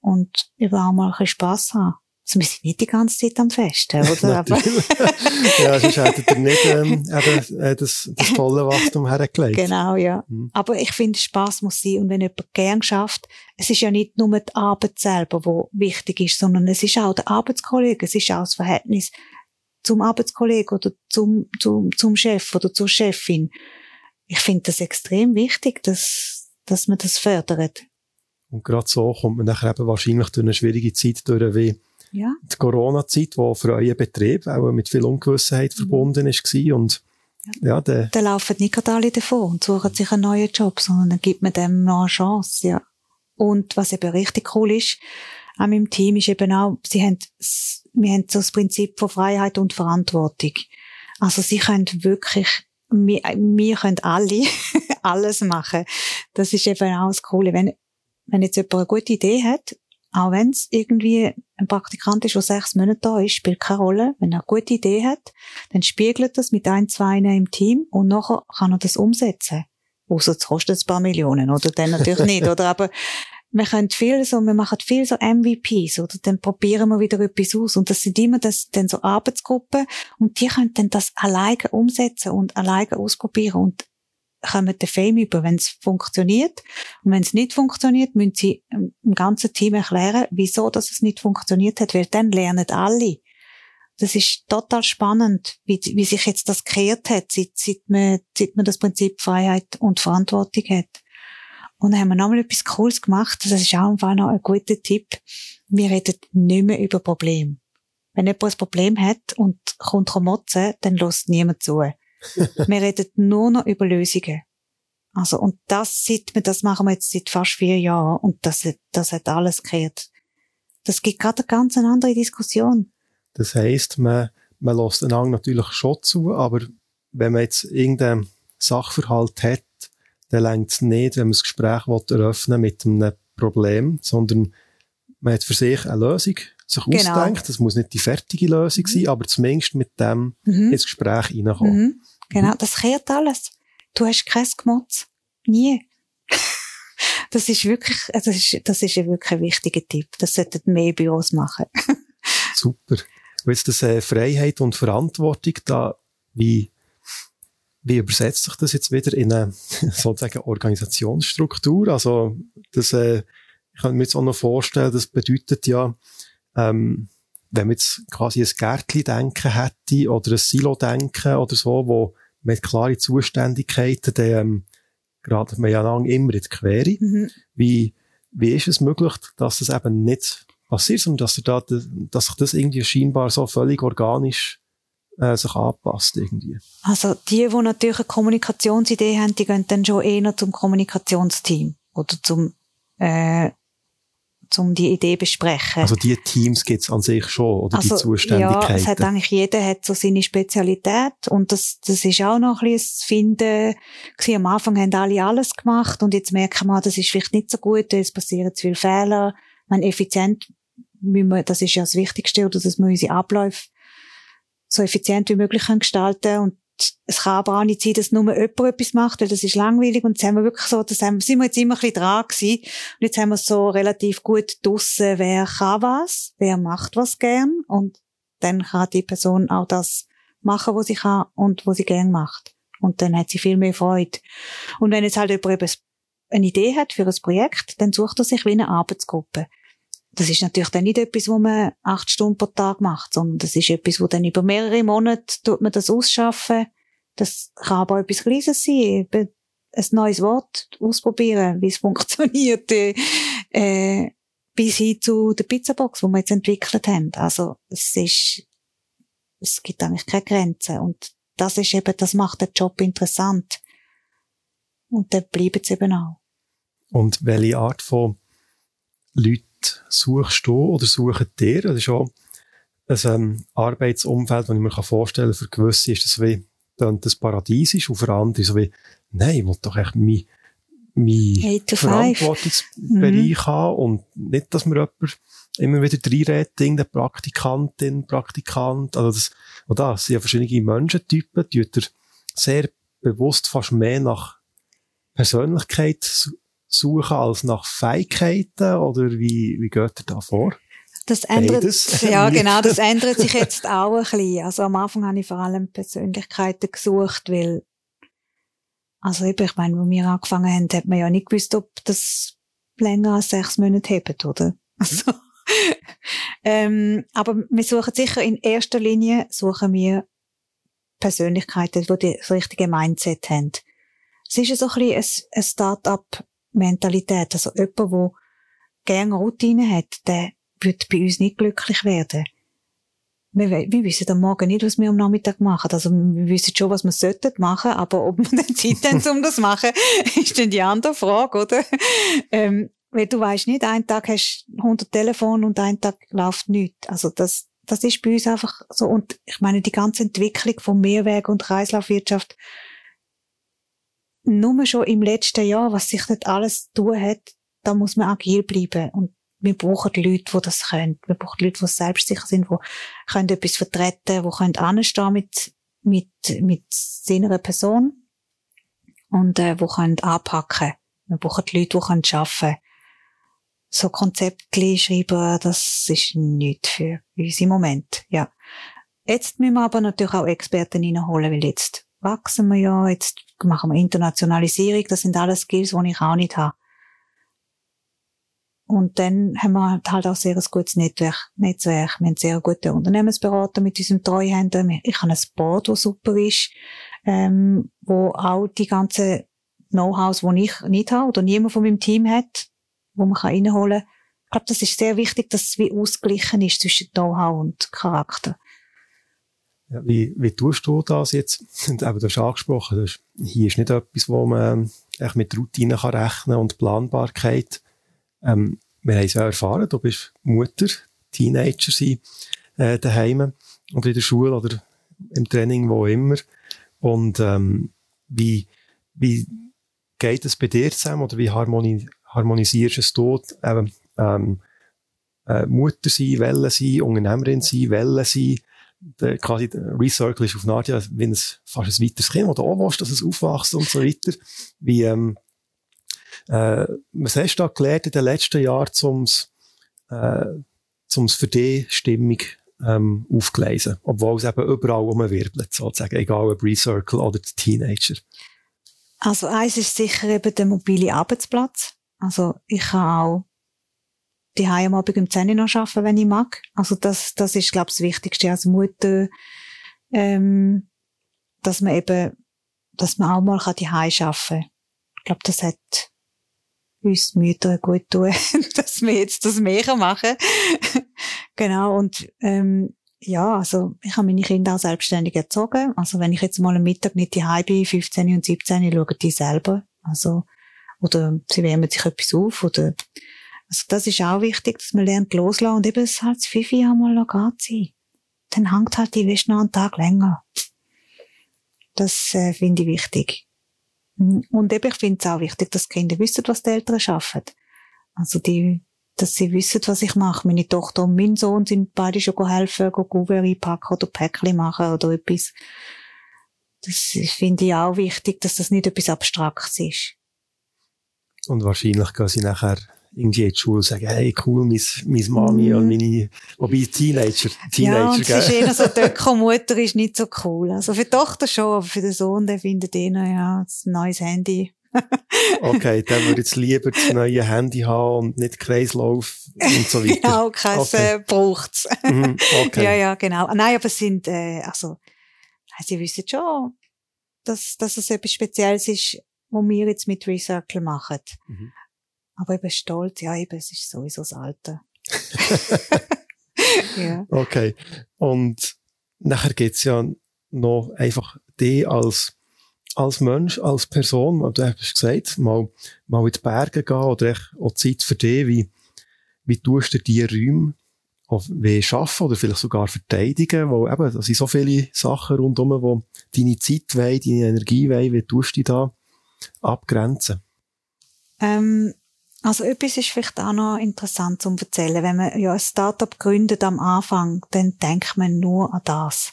und über auch mal ein bisschen Spass haben. Also wir sind nicht die ganze Zeit am Festen, oder? Aber
ja, sonst hättet ihr nicht ähm, eben, äh, das, das volle Wachstum hergelegt.
Genau, ja. Mhm. Aber ich finde, Spass muss sein. Und wenn jemand gern schafft, es ist ja nicht nur die Arbeit selber, die wichtig ist, sondern es ist auch der Arbeitskollege, es ist auch das Verhältnis zum Arbeitskollegen oder zum, zum, zum Chef oder zur Chefin. Ich finde das extrem wichtig, dass, dass man das fördert.
Und gerade so kommt man nachher eben wahrscheinlich durch eine schwierige Zeit durch, wie ja. die Corona-Zeit, die für euren Betrieb auch mit viel Ungewissheit mhm. verbunden ist, und ja,
der, da laufen nicht gerade alle davon und suchen sich einen neuen Job, sondern dann gibt man dem noch eine Chance, ja. Und was eben richtig cool ist, an meinem Team ist eben auch, sie haben, wir haben so das Prinzip von Freiheit und Verantwortung. Also sie können wirklich, wir, wir können alle alles machen. Das ist eben auch das Coole. Wenn, wenn jetzt jemand eine gute Idee hat auch wenn es irgendwie ein Praktikant ist, der sechs Monate da ist, spielt keine Rolle. Wenn er eine gute Idee hat, dann spiegelt das mit ein, zwei im Team und nachher kann er das umsetzen. Außer es kostet ein paar Millionen, oder? Dann natürlich nicht, oder? Aber wir können viel so, wir machen viel so MVPs, oder? Dann probieren wir wieder etwas aus. Und das sind immer das, dann so Arbeitsgruppen. Und die können dann das alleine umsetzen und alleine ausprobieren. Und kommen den Fame über, wenn es funktioniert. Und wenn es nicht funktioniert, müssen sie im ganzen Team erklären, wieso dass es nicht funktioniert hat, weil dann lernen alle. Das ist total spannend, wie, wie sich jetzt das gekehrt hat, seit, seit, man, seit man das Prinzip Freiheit und Verantwortung hat. Und dann haben wir nochmal etwas Cooles gemacht. Das ist auch einfach noch ein guter Tipp. Wir reden nicht mehr über Probleme. Wenn jemand ein Problem hat und kommt motzen, dann lässt niemand zu. wir reden nur noch über Lösungen. Also, und das sieht man, das machen wir jetzt seit fast vier Jahren und das, das hat alles gekehrt. Das gibt gerade eine ganz andere Diskussion.
Das heisst, man, man lässt einander natürlich schon zu, aber wenn man jetzt irgendeinen Sachverhalt hat, dann längt es nicht, wenn man das Gespräch eröffnen mit einem Problem, sondern man hat für sich eine Lösung sich genau. ausdenkt. Das muss nicht die fertige Lösung mhm. sein, aber zumindest mit dem mhm. ins Gespräch reinkommen. Mhm.
Genau, das kehrt alles. Du hast kein Gemotz. Nie. das ist wirklich, das ist, das ist ein wirklich wichtiger Tipp. Das sollten mehr Büros machen.
Super. Und jetzt das äh, Freiheit und Verantwortung, da, wie, wie übersetzt sich das jetzt wieder in eine sozusagen Organisationsstruktur? Also, das, äh, ich kann mir jetzt auch noch vorstellen, das bedeutet ja, ähm, wenn man jetzt quasi ein Gärtchen-Denken hätte oder ein Silo-Denken oder so, wo mit klare Zuständigkeiten, dann ähm, gerade man ja lang immer in die Quere. Mhm. Wie, wie ist es möglich, dass das eben nicht passiert, sondern dass, da, dass sich das irgendwie scheinbar so völlig organisch äh, sich anpasst irgendwie?
Also die, die natürlich eine Kommunikationsidee haben, die gehen dann schon eher zum Kommunikationsteam oder zum äh, um die Idee besprechen.
Also die Teams gibt's an sich schon, oder also, die Zuständigkeiten?
Ja, es hat eigentlich, jeder hat so seine Spezialität und das, das ist auch noch ein bisschen das Finden gewesen. Am Anfang haben alle alles gemacht und jetzt merken wir, das ist vielleicht nicht so gut, es passieren zu viele Fehler. Man effizient, wir, das ist ja das Wichtigste, oder dass wir unsere Abläufe so effizient wie möglich gestalten und es kann aber auch nicht sein, dass nur jemand etwas macht, weil das ist langweilig. Und jetzt haben wir wirklich so, das haben, sind wir jetzt immer ein bisschen dran gewesen. Und jetzt haben wir so relativ gut draussen, wer kann was, wer macht was gern. Und dann kann die Person auch das machen, was sie kann und was sie gern macht. Und dann hat sie viel mehr Freude. Und wenn jetzt halt jemand eben eine Idee hat für ein Projekt, dann sucht er sich wie eine Arbeitsgruppe. Das ist natürlich dann nicht etwas, wo man acht Stunden pro Tag macht, sondern das ist etwas, wo dann über mehrere Monate tut man das ausschaffen. Das kann aber etwas Kleines sein, ein neues Wort ausprobieren, wie es funktioniert, äh, bis hin zu der Pizzabox, die wir jetzt entwickelt haben. Also, es ist, es gibt eigentlich keine Grenzen. Und das ist eben, das macht den Job interessant. Und dann bleiben sie eben auch.
Und welche Art von Leuten suchst du oder suchen dir? Das ist auch ein ähm, Arbeitsumfeld, das ich mir vorstellen kann. Für gewisse ist das wie dann das Paradies ist und für andere so wie, nein, ich will doch echt mein, mein Verantwortungsbereich mhm. haben und nicht, dass mir jemand immer wieder reinredet, irgendeine Praktikantin, Praktikant, also das, oder das sind ja verschiedene Menschentypen, die sehr bewusst fast mehr nach Persönlichkeit suchen als nach Fähigkeiten oder wie, wie geht ihr da vor?
Das ändert, Beides. ja genau, das ändert sich jetzt auch ein bisschen. Also am Anfang habe ich vor allem Persönlichkeiten gesucht, weil, also eben, ich meine, wo wir angefangen haben, hat man ja nicht gewusst, ob das länger als sechs Monate hebt, oder? Also, ähm, aber wir suchen sicher in erster Linie, suchen wir Persönlichkeiten, die das richtige Mindset haben. Es ist so ein bisschen eine Start-up-Mentalität. Also jemand, der gerne Routine hat, der wird bei uns nicht glücklich werden. Wir, wir wissen am Morgen nicht, was wir am Nachmittag machen. Also, wir wissen schon, was wir sollten machen, aber ob wir dann Zeit haben, um das zu machen, ist dann die andere Frage, oder? Ähm, weil du weißt nicht, einen Tag hast du 100 Telefone und einen Tag läuft nichts. Also, das, das ist bei uns einfach so. Und ich meine, die ganze Entwicklung von Mehrweg und Kreislaufwirtschaft nur schon im letzten Jahr, was sich dort alles tun hat, da muss man agil bleiben. Und wir brauchen Leute, die das können. Wir brauchen Leute, die selbstsicher sind, die können etwas vertreten, die können anstehen mit, mit, mit seiner Person und äh, die können anpacken. Wir brauchen Leute, die können arbeiten So Konzepte schreiben, das ist nicht für uns im Moment, ja. Jetzt müssen wir aber natürlich auch Experten reinholen, weil jetzt wachsen wir ja, jetzt machen wir Internationalisierung, das sind alles Skills, die ich auch nicht habe. Und dann haben wir halt auch sehr ein gutes Netzwerk. Netzwerk. Wir haben sehr gute Unternehmensberater mit unserem Treuhänder. Ich habe ein Board, das super ist, ähm, wo auch die ganzen Know-hows, die ich nicht habe oder niemand von meinem Team hat, wo man reinholen kann. Ich glaube, das ist sehr wichtig, dass es wie ausgeglichen ist zwischen Know-how und Charakter.
Wie, wie tust du das jetzt? Und eben, du hast angesprochen, das ist, hier ist nicht etwas, wo man echt mit Routine kann rechnen und Planbarkeit. Ähm, wir haben es ja erfahren, du bist Mutter, Teenager sein, äh, daheim oder in der Schule oder im Training, wo immer. Und ähm, wie, wie geht es bei dir zusammen oder wie harmoni harmonisierst es dort? Eben, ähm, äh, Mutter sein, Welle sein, Unternehmerin sein, Welle sein, der, quasi Recircle ist auf ja, wie ein, fast ein weiteres Kind, oder auch willst, dass es aufwachst und so weiter. Wie, ähm, äh, was hast du da gelernt in den letzten Jahren, ums, äh, ums für die Stimmung ähm, aufgleisen? Obwohl es eben überall umwirbelt, sozusagen, egal ob Recircle oder Teenager.
Also eins ist sicher eben der mobile Arbeitsplatz. Also ich kann auch die am Abend um 10 Uhr noch arbeiten, wenn ich mag. Also das, das ist, glaube ich, das Wichtigste als Mutter, ähm, dass man eben, dass man auch mal die arbeiten kann. Ich glaube, das hat uns Mütter gut tun, dass wir jetzt das mehr machen Genau, und ähm, ja, also ich habe meine Kinder auch selbstständig erzogen. Also wenn ich jetzt mal am Mittag nicht die bin, 15 und 17, schauen die selber. Also, oder sie wärmen sich etwas auf, oder also das ist auch wichtig, dass man lernt loslassen und eben es halt das Fifi einmal noch geht sein. Dann hängt halt die Wäsche noch einen Tag länger. Das äh, finde ich wichtig. Und eben, ich finde es auch wichtig, dass Kinder wissen, was die Eltern schaffen. Also die, dass sie wissen, was ich mache. Meine Tochter und mein Sohn sind beide schon helfen, go Kuvert einpacken oder Päckchen machen oder etwas. Das finde ich auch wichtig, dass das nicht etwas Abstraktes ist.
Und wahrscheinlich gehen sie nachher irgendwie in die Schule sagen, hey, cool, meine, meine Mami mm. und meine, wobei Teenager, Teenager,
Ja, und es ist eher so, die Ökomutter ist nicht so cool. Also für die Tochter schon, aber für den Sohn, der findet eher, ja, ein neues Handy.
okay, dann würde jetzt lieber das neue Handy haben und nicht Kreislauf und so weiter.
genau, kein
okay.
äh, braucht's.
Mhm, okay.
Ja, ja, genau. Ah, Nein, aber es sind, äh, also, sie wissen schon, dass, dass es etwas Spezielles ist, was wir jetzt mit Recircle machen.
Mhm.
Aber eben stolz, ja, eben, es ist sowieso das Alter. ja.
Okay. Und nachher geht's ja noch einfach die als, als Mensch, als Person, du hast gesagt, mal, mal in die Berge gehen oder auch Zeit für dich, wie, wie tust du die Räume wie schaffen oder vielleicht sogar verteidigen, weil eben, da sind so viele Sachen rundherum, wo deine Zeit wollen, deine Energie wollen, wie tust du die da abgrenzen?
Ähm, also etwas ist vielleicht auch noch interessant zu erzählen. Wenn man ja ein Startup gründet am Anfang, dann denkt man nur an das.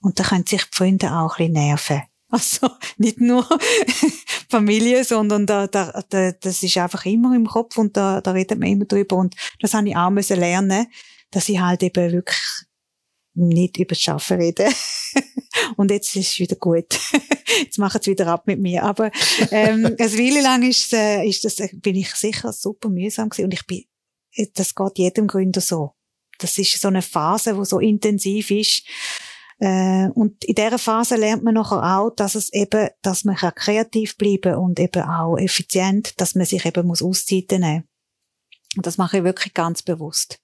Und da können sich die Freunde auch ein bisschen nerven. Also nicht nur Familie, sondern da, da, da, das ist einfach immer im Kopf und da, da redet man immer drüber. Und das habe ich auch müssen lernen, dass ich halt eben wirklich nicht über das Arbeiten rede. und jetzt ist es wieder gut. jetzt machen es wieder ab mit mir. Aber ähm, eine Weile lang ist, äh, ist das, bin ich sicher super mühsam gewesen. Und ich bin, das geht jedem Gründer so. Das ist so eine Phase, wo so intensiv ist. Äh, und in dieser Phase lernt man nachher auch, dass es eben, dass man kreativ bleiben und eben auch effizient, dass man sich eben muss Auszeiten nehmen. Und das mache ich wirklich ganz bewusst.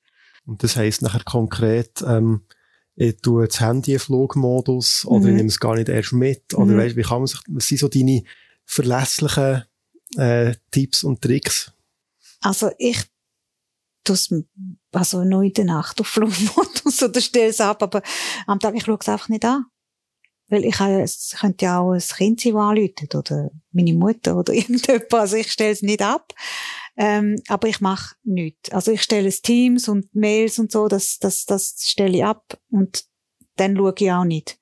Und das heisst nachher konkret, ähm, ich tue das Handy in Flugmodus oder ich
Mhm.
nehme es gar nicht erst mit. Oder
Mhm.
weißt, wie kann man sich, was sind so deine verlässlichen äh, Tipps und Tricks?
Also ich tu's, also nur in der Nacht auf Flugmodus oder stelle es ab, aber am Tag, ich schaue es einfach nicht an. Weil ich es könnte ja auch ein Kind sein, das anläutet, oder meine Mutter oder irgendjemand, also ich stelle es nicht ab. Ähm, aber ich mache nichts. Also ich stelle es Teams und Mails und so, das, das, das stelle ich ab und dann schaue ich auch nicht.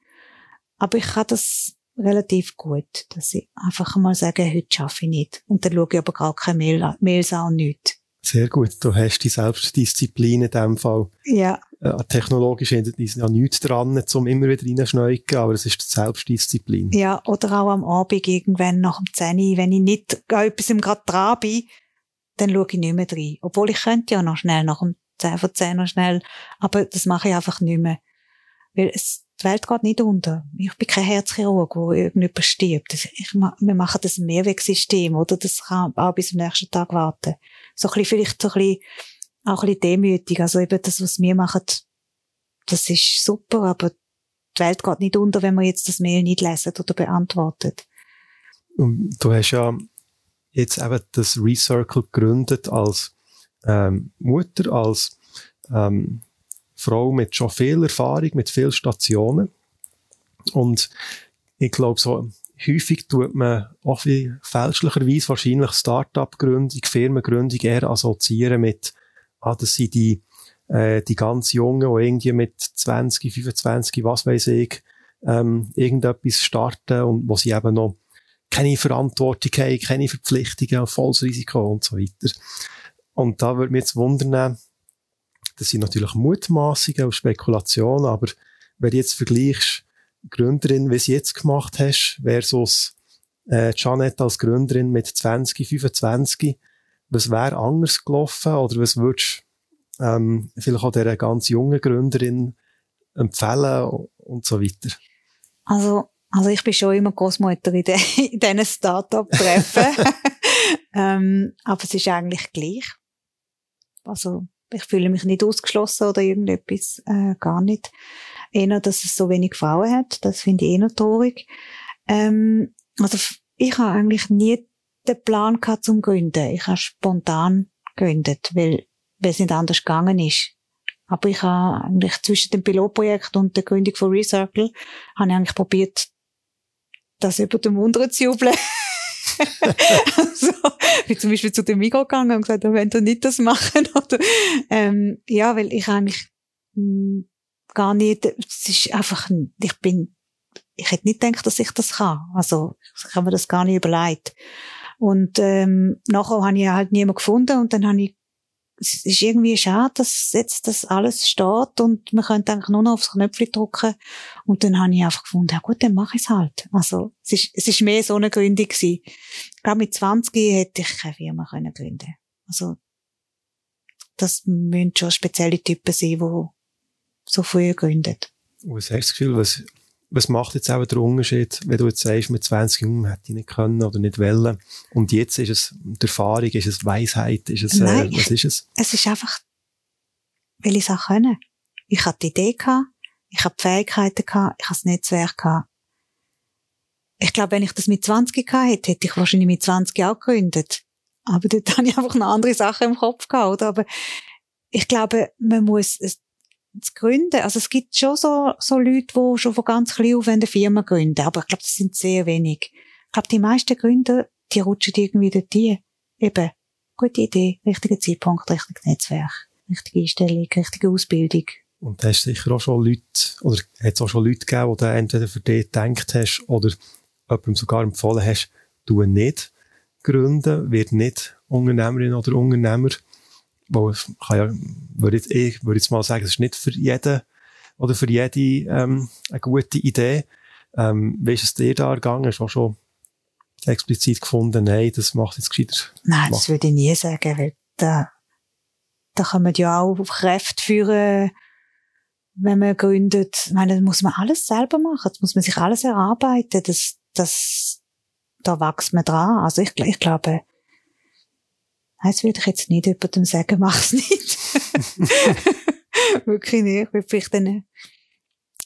Aber ich kann das relativ gut, dass ich einfach mal sage, heute schaffe ich nicht. Und dann schaue ich aber gar keine Mail, Mails an nichts.
Sehr gut. Du hast die Selbstdisziplin in dem Fall.
Ja,
Äh, technologisch ist ja nichts dran, um immer wieder reinschneuken, aber es ist die Selbstdisziplin.
ja, oder auch am Abend irgendwann nach dem 10 Uhr, wenn ich nicht an etwas gerade dran bin, dann schaue ich nicht mehr rein. Obwohl ich könnte ja noch schnell, nach dem 10 vor 10 noch schnell, aber das mache ich einfach nicht mehr. Weil es, die Welt geht nicht unter. Ich bin kein Herzchirurg, wo irgendjemand stirbt. Ich, ma- wir machen das Mehrwegsystem, oder? Das kann auch bis zum nächsten Tag warten. So ein bisschen, vielleicht so ein bisschen, auch ein bisschen demütig. Also eben das, was wir machen, das ist super, aber die Welt geht nicht unter, wenn wir jetzt das Mail nicht lesen oder beantwortet.
Du hast ja jetzt eben das Recircle gegründet als ähm, Mutter, als ähm, Frau mit schon viel Erfahrung, mit vielen Stationen. Und ich glaube, so häufig tut man auch wie fälschlicherweise wahrscheinlich Start-up-Gründung, Firmengründung eher assoziieren mit, ah, das sind die, äh, die ganz Jungen, die irgendwie mit 20, 25, was weiß ich, ähm, irgendetwas starten und wo sie eben noch keine Verantwortung haben, keine Verpflichtungen, volles Risiko und so weiter. Und da würde mich jetzt wundern, das sind natürlich Mutmaßungen und Spekulationen, aber wenn du jetzt vergleichst, Gründerin, wie sie jetzt gemacht hast, versus äh, Janet als Gründerin mit 20, 25, was wäre anders gelaufen oder was würdest du ähm, vielleicht auch dieser ganz jungen Gründerin empfehlen und so weiter?
Also, also ich bin schon immer Großmutter in, de, in diesen Start-up-Treffen. ähm, aber es ist eigentlich gleich. Also ich fühle mich nicht ausgeschlossen oder irgendetwas, äh, gar nicht. Eher, dass es so wenig Frauen hat, das finde ich eher traurig. Ähm, also ich habe eigentlich nie den Plan gehabt zum Gründen. Ich habe spontan gegründet, weil, weil es nicht anders gegangen ist. Aber ich habe eigentlich zwischen dem Pilotprojekt und der Gründung von Recircle habe ich eigentlich probiert, das über den Mund zu jubeln. also, bin zum Beispiel zu dem Mikro gegangen und gesagt, wenn du nicht das machen, oder, ähm, ja, weil ich eigentlich, mh, gar nicht, es ist einfach, ich bin, ich hätte nicht gedacht, dass ich das kann. Also, ich habe mir das gar nicht überlegt. Und ähm, nachher habe ich halt niemanden gefunden und dann habe ich es ist irgendwie schade, dass jetzt das alles steht und man könnte eigentlich nur noch aufs Knöpfchen drücken. Und dann habe ich einfach gefunden, ja gut, dann mache ich es halt. Also, es ist, es ist mehr so eine Gründung gewesen. Glaube, mit 20 hätte ich keine Firma können gründen Also, das müssen schon spezielle Typen sein, die so früh gründen.
Was hast du das Gefühl, was was macht jetzt auch der Unterschied, wenn du jetzt sagst, mit 20 Jahren hätte ich nicht können oder nicht wollen. Und jetzt ist es die Erfahrung, ist es Weisheit, ist es, äh, was ist es?
Es ist einfach, weil ich es auch können. Ich hatte die Idee gehabt, ich habe die Fähigkeiten gehabt, ich habe das Netzwerk gehabt. Ich glaube, wenn ich das mit 20 gehabt hätte, hätte ich wahrscheinlich mit 20 auch gegründet. Aber dort habe ich einfach noch andere Sachen im Kopf gehabt, oder? Aber ich glaube, man muss zu gründen. Also es gibt schon so, so Leute, die schon von ganz klein auf eine Firma gründen, aber ich glaube, das sind sehr wenig. Ich glaube, die meisten Gründer, die rutschen irgendwie dort hin. Eben, gute Idee, richtiger Zeitpunkt, richtiges Netzwerk, richtige Einstellung, richtige Ausbildung.
Und hast sicher auch schon Leute, oder hat es auch schon Leute gegeben, die entweder für dich gedacht hast oder jemandem sogar empfohlen hast, du nicht gründen, wird nicht Unternehmerin oder Unternehmer wo kann ja, würde jetzt, ich würde jetzt mal sagen, es ist nicht für jeden oder für jede ähm, eine gute Idee. Ähm, wie ist es dir da gegangen? Hast du auch schon explizit gefunden, nein, das macht jetzt gescheiter?
Nein, das würde ich nie sagen, weil da, da kann man ja auch Kräfte führen, wenn man gründet. Ich meine, das muss man alles selber machen, das muss man sich alles erarbeiten, das, das, da wächst man dran. Also ich, ich glaube, das würde ich jetzt nicht jemandem sagen, mach's nicht. Wirklich nicht. Ich würde vielleicht dann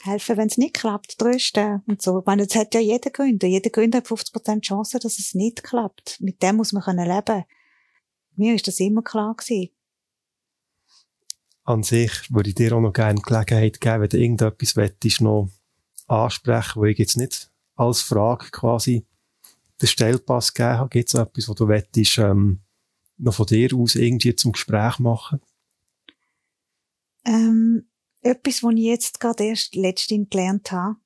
helfen, wenn es nicht klappt, trösten und so. Ich meine, das hat ja jeder Gründer. Jeder Gründer hat 50% Chance, dass es nicht klappt. Mit dem muss man können leben. Mir ist das immer klar gewesen.
An sich würde ich dir auch noch gerne Gelegenheit geben, wenn du irgendetwas wettest, noch ansprechen, wo ich jetzt nicht als Frage quasi den Stellpass gegeben habe. Gibt es etwas, wo du wettest, ähm, noch von dir aus irgendwie zum Gespräch machen?
Ähm, etwas, was ich jetzt gerade erst letztens gelernt habe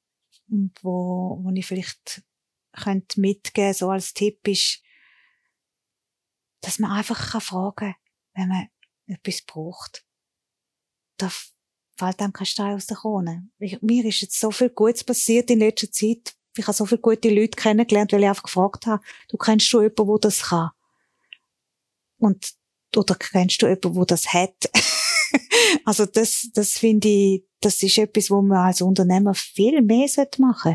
und wo, wo ich vielleicht könnte mitgeben, so als Tipp ist, dass man einfach kann fragen, wenn man etwas braucht. Da fällt einem kein Stein aus der Krone. mir ist jetzt so viel Gutes passiert in letzter Zeit. Ich habe so viele gute Leute kennengelernt, weil ich einfach gefragt habe, du kennst schon jemanden, der das kann? Und, oder kennst du jemanden, der das hat? also das, das finde ich, das ist etwas, wo man als Unternehmer viel mehr machen sollte.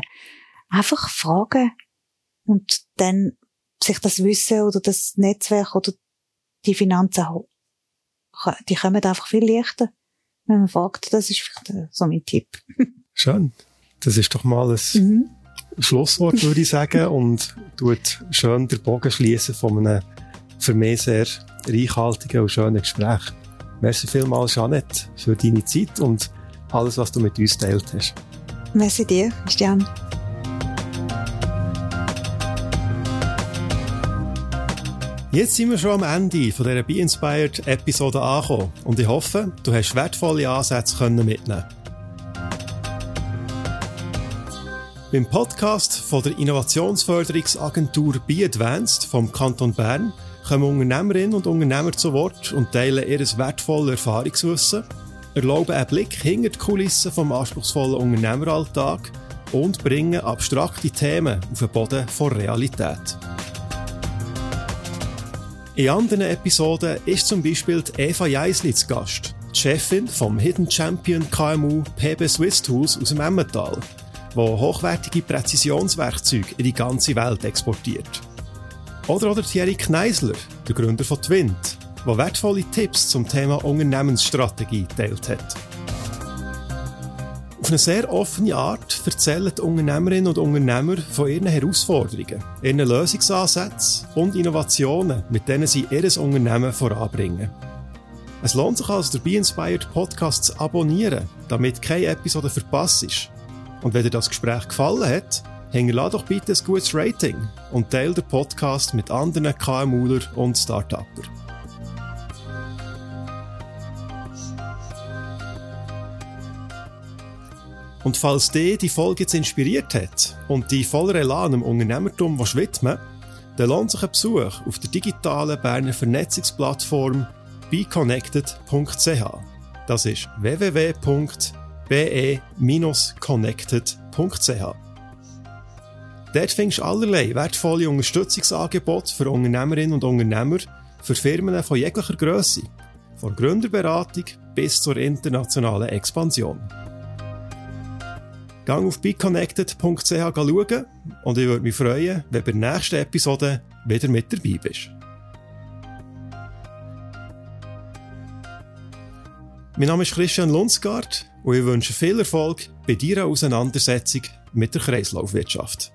Einfach fragen und dann sich das Wissen oder das Netzwerk oder die Finanzen, die kommen einfach viel leichter, wenn man fragt. Das ist vielleicht so mein Tipp.
Schön. Das ist doch mal ein mhm. Schlusswort, würde ich sagen, und tut schön den Bogen schließen von einem für mich sehr reichhaltigen und schönen Gespräch. Merci vielmals, Jeanette, für deine Zeit und alles, was du mit uns teilt hast.
Merci dir, Stian.
Jetzt sind wir schon am Ende von dieser Be Inspired Episode angekommen und ich hoffe, du hast wertvolle Ansätze mitnehmen Beim Podcast von der Innovationsförderungsagentur Be Advanced vom Kanton Bern kommen Unternehmerinnen und Unternehmer zu Wort und teilen ihr wertvolles Erfahrungswissen, erlauben einen Blick hinter die Kulissen vom anspruchsvollen Unternehmeralltag und bringen abstrakte Themen auf den Boden von Realität. In anderen Episoden ist zum Beispiel Eva Jeisli zu Gast, die Chefin vom Hidden Champion KMU PB Swiss Tools aus dem Emmental, wo hochwertige Präzisionswerkzeuge in die ganze Welt exportiert. Oder, oder Thierry Kneisler, der Gründer von Twint, der wertvolle Tipps zum Thema Unternehmensstrategie teilt hat. Auf eine sehr offene Art erzählen die Unternehmerinnen und Unternehmer von ihren Herausforderungen, ihren Lösungsansätzen und Innovationen, mit denen sie ihr Unternehmen voranbringen. Es lohnt sich also, den Be Inspired Podcast zu abonnieren, damit keine Episode verpasst ist. Und wenn dir das Gespräch gefallen hat, hinterlasse doch bitte ein gutes Rating und teile den Podcast mit anderen KMUler und Start-Upper. Und falls dich die Folge jetzt inspiriert hat und die voller Elan im Unternehmertum widmen dann lohnt sich ein Besuch auf der digitalen Berner Vernetzungsplattform beconnected.ch. Das ist www.be-connected.ch. Dort findest du allerlei wertvolle Unterstützungsangebote für Unternehmerinnen und Unternehmer, für Firmen von jeglicher Größe, von Gründerberatung bis zur internationalen Expansion. Gang auf beconnected.ch schauen und ich würde mich freuen, wenn du bei der nächsten Episode wieder mit dabei bist. Mein Name ist Christian Lundsgaard und ich wünsche viel Erfolg bei deiner Auseinandersetzung mit der Kreislaufwirtschaft.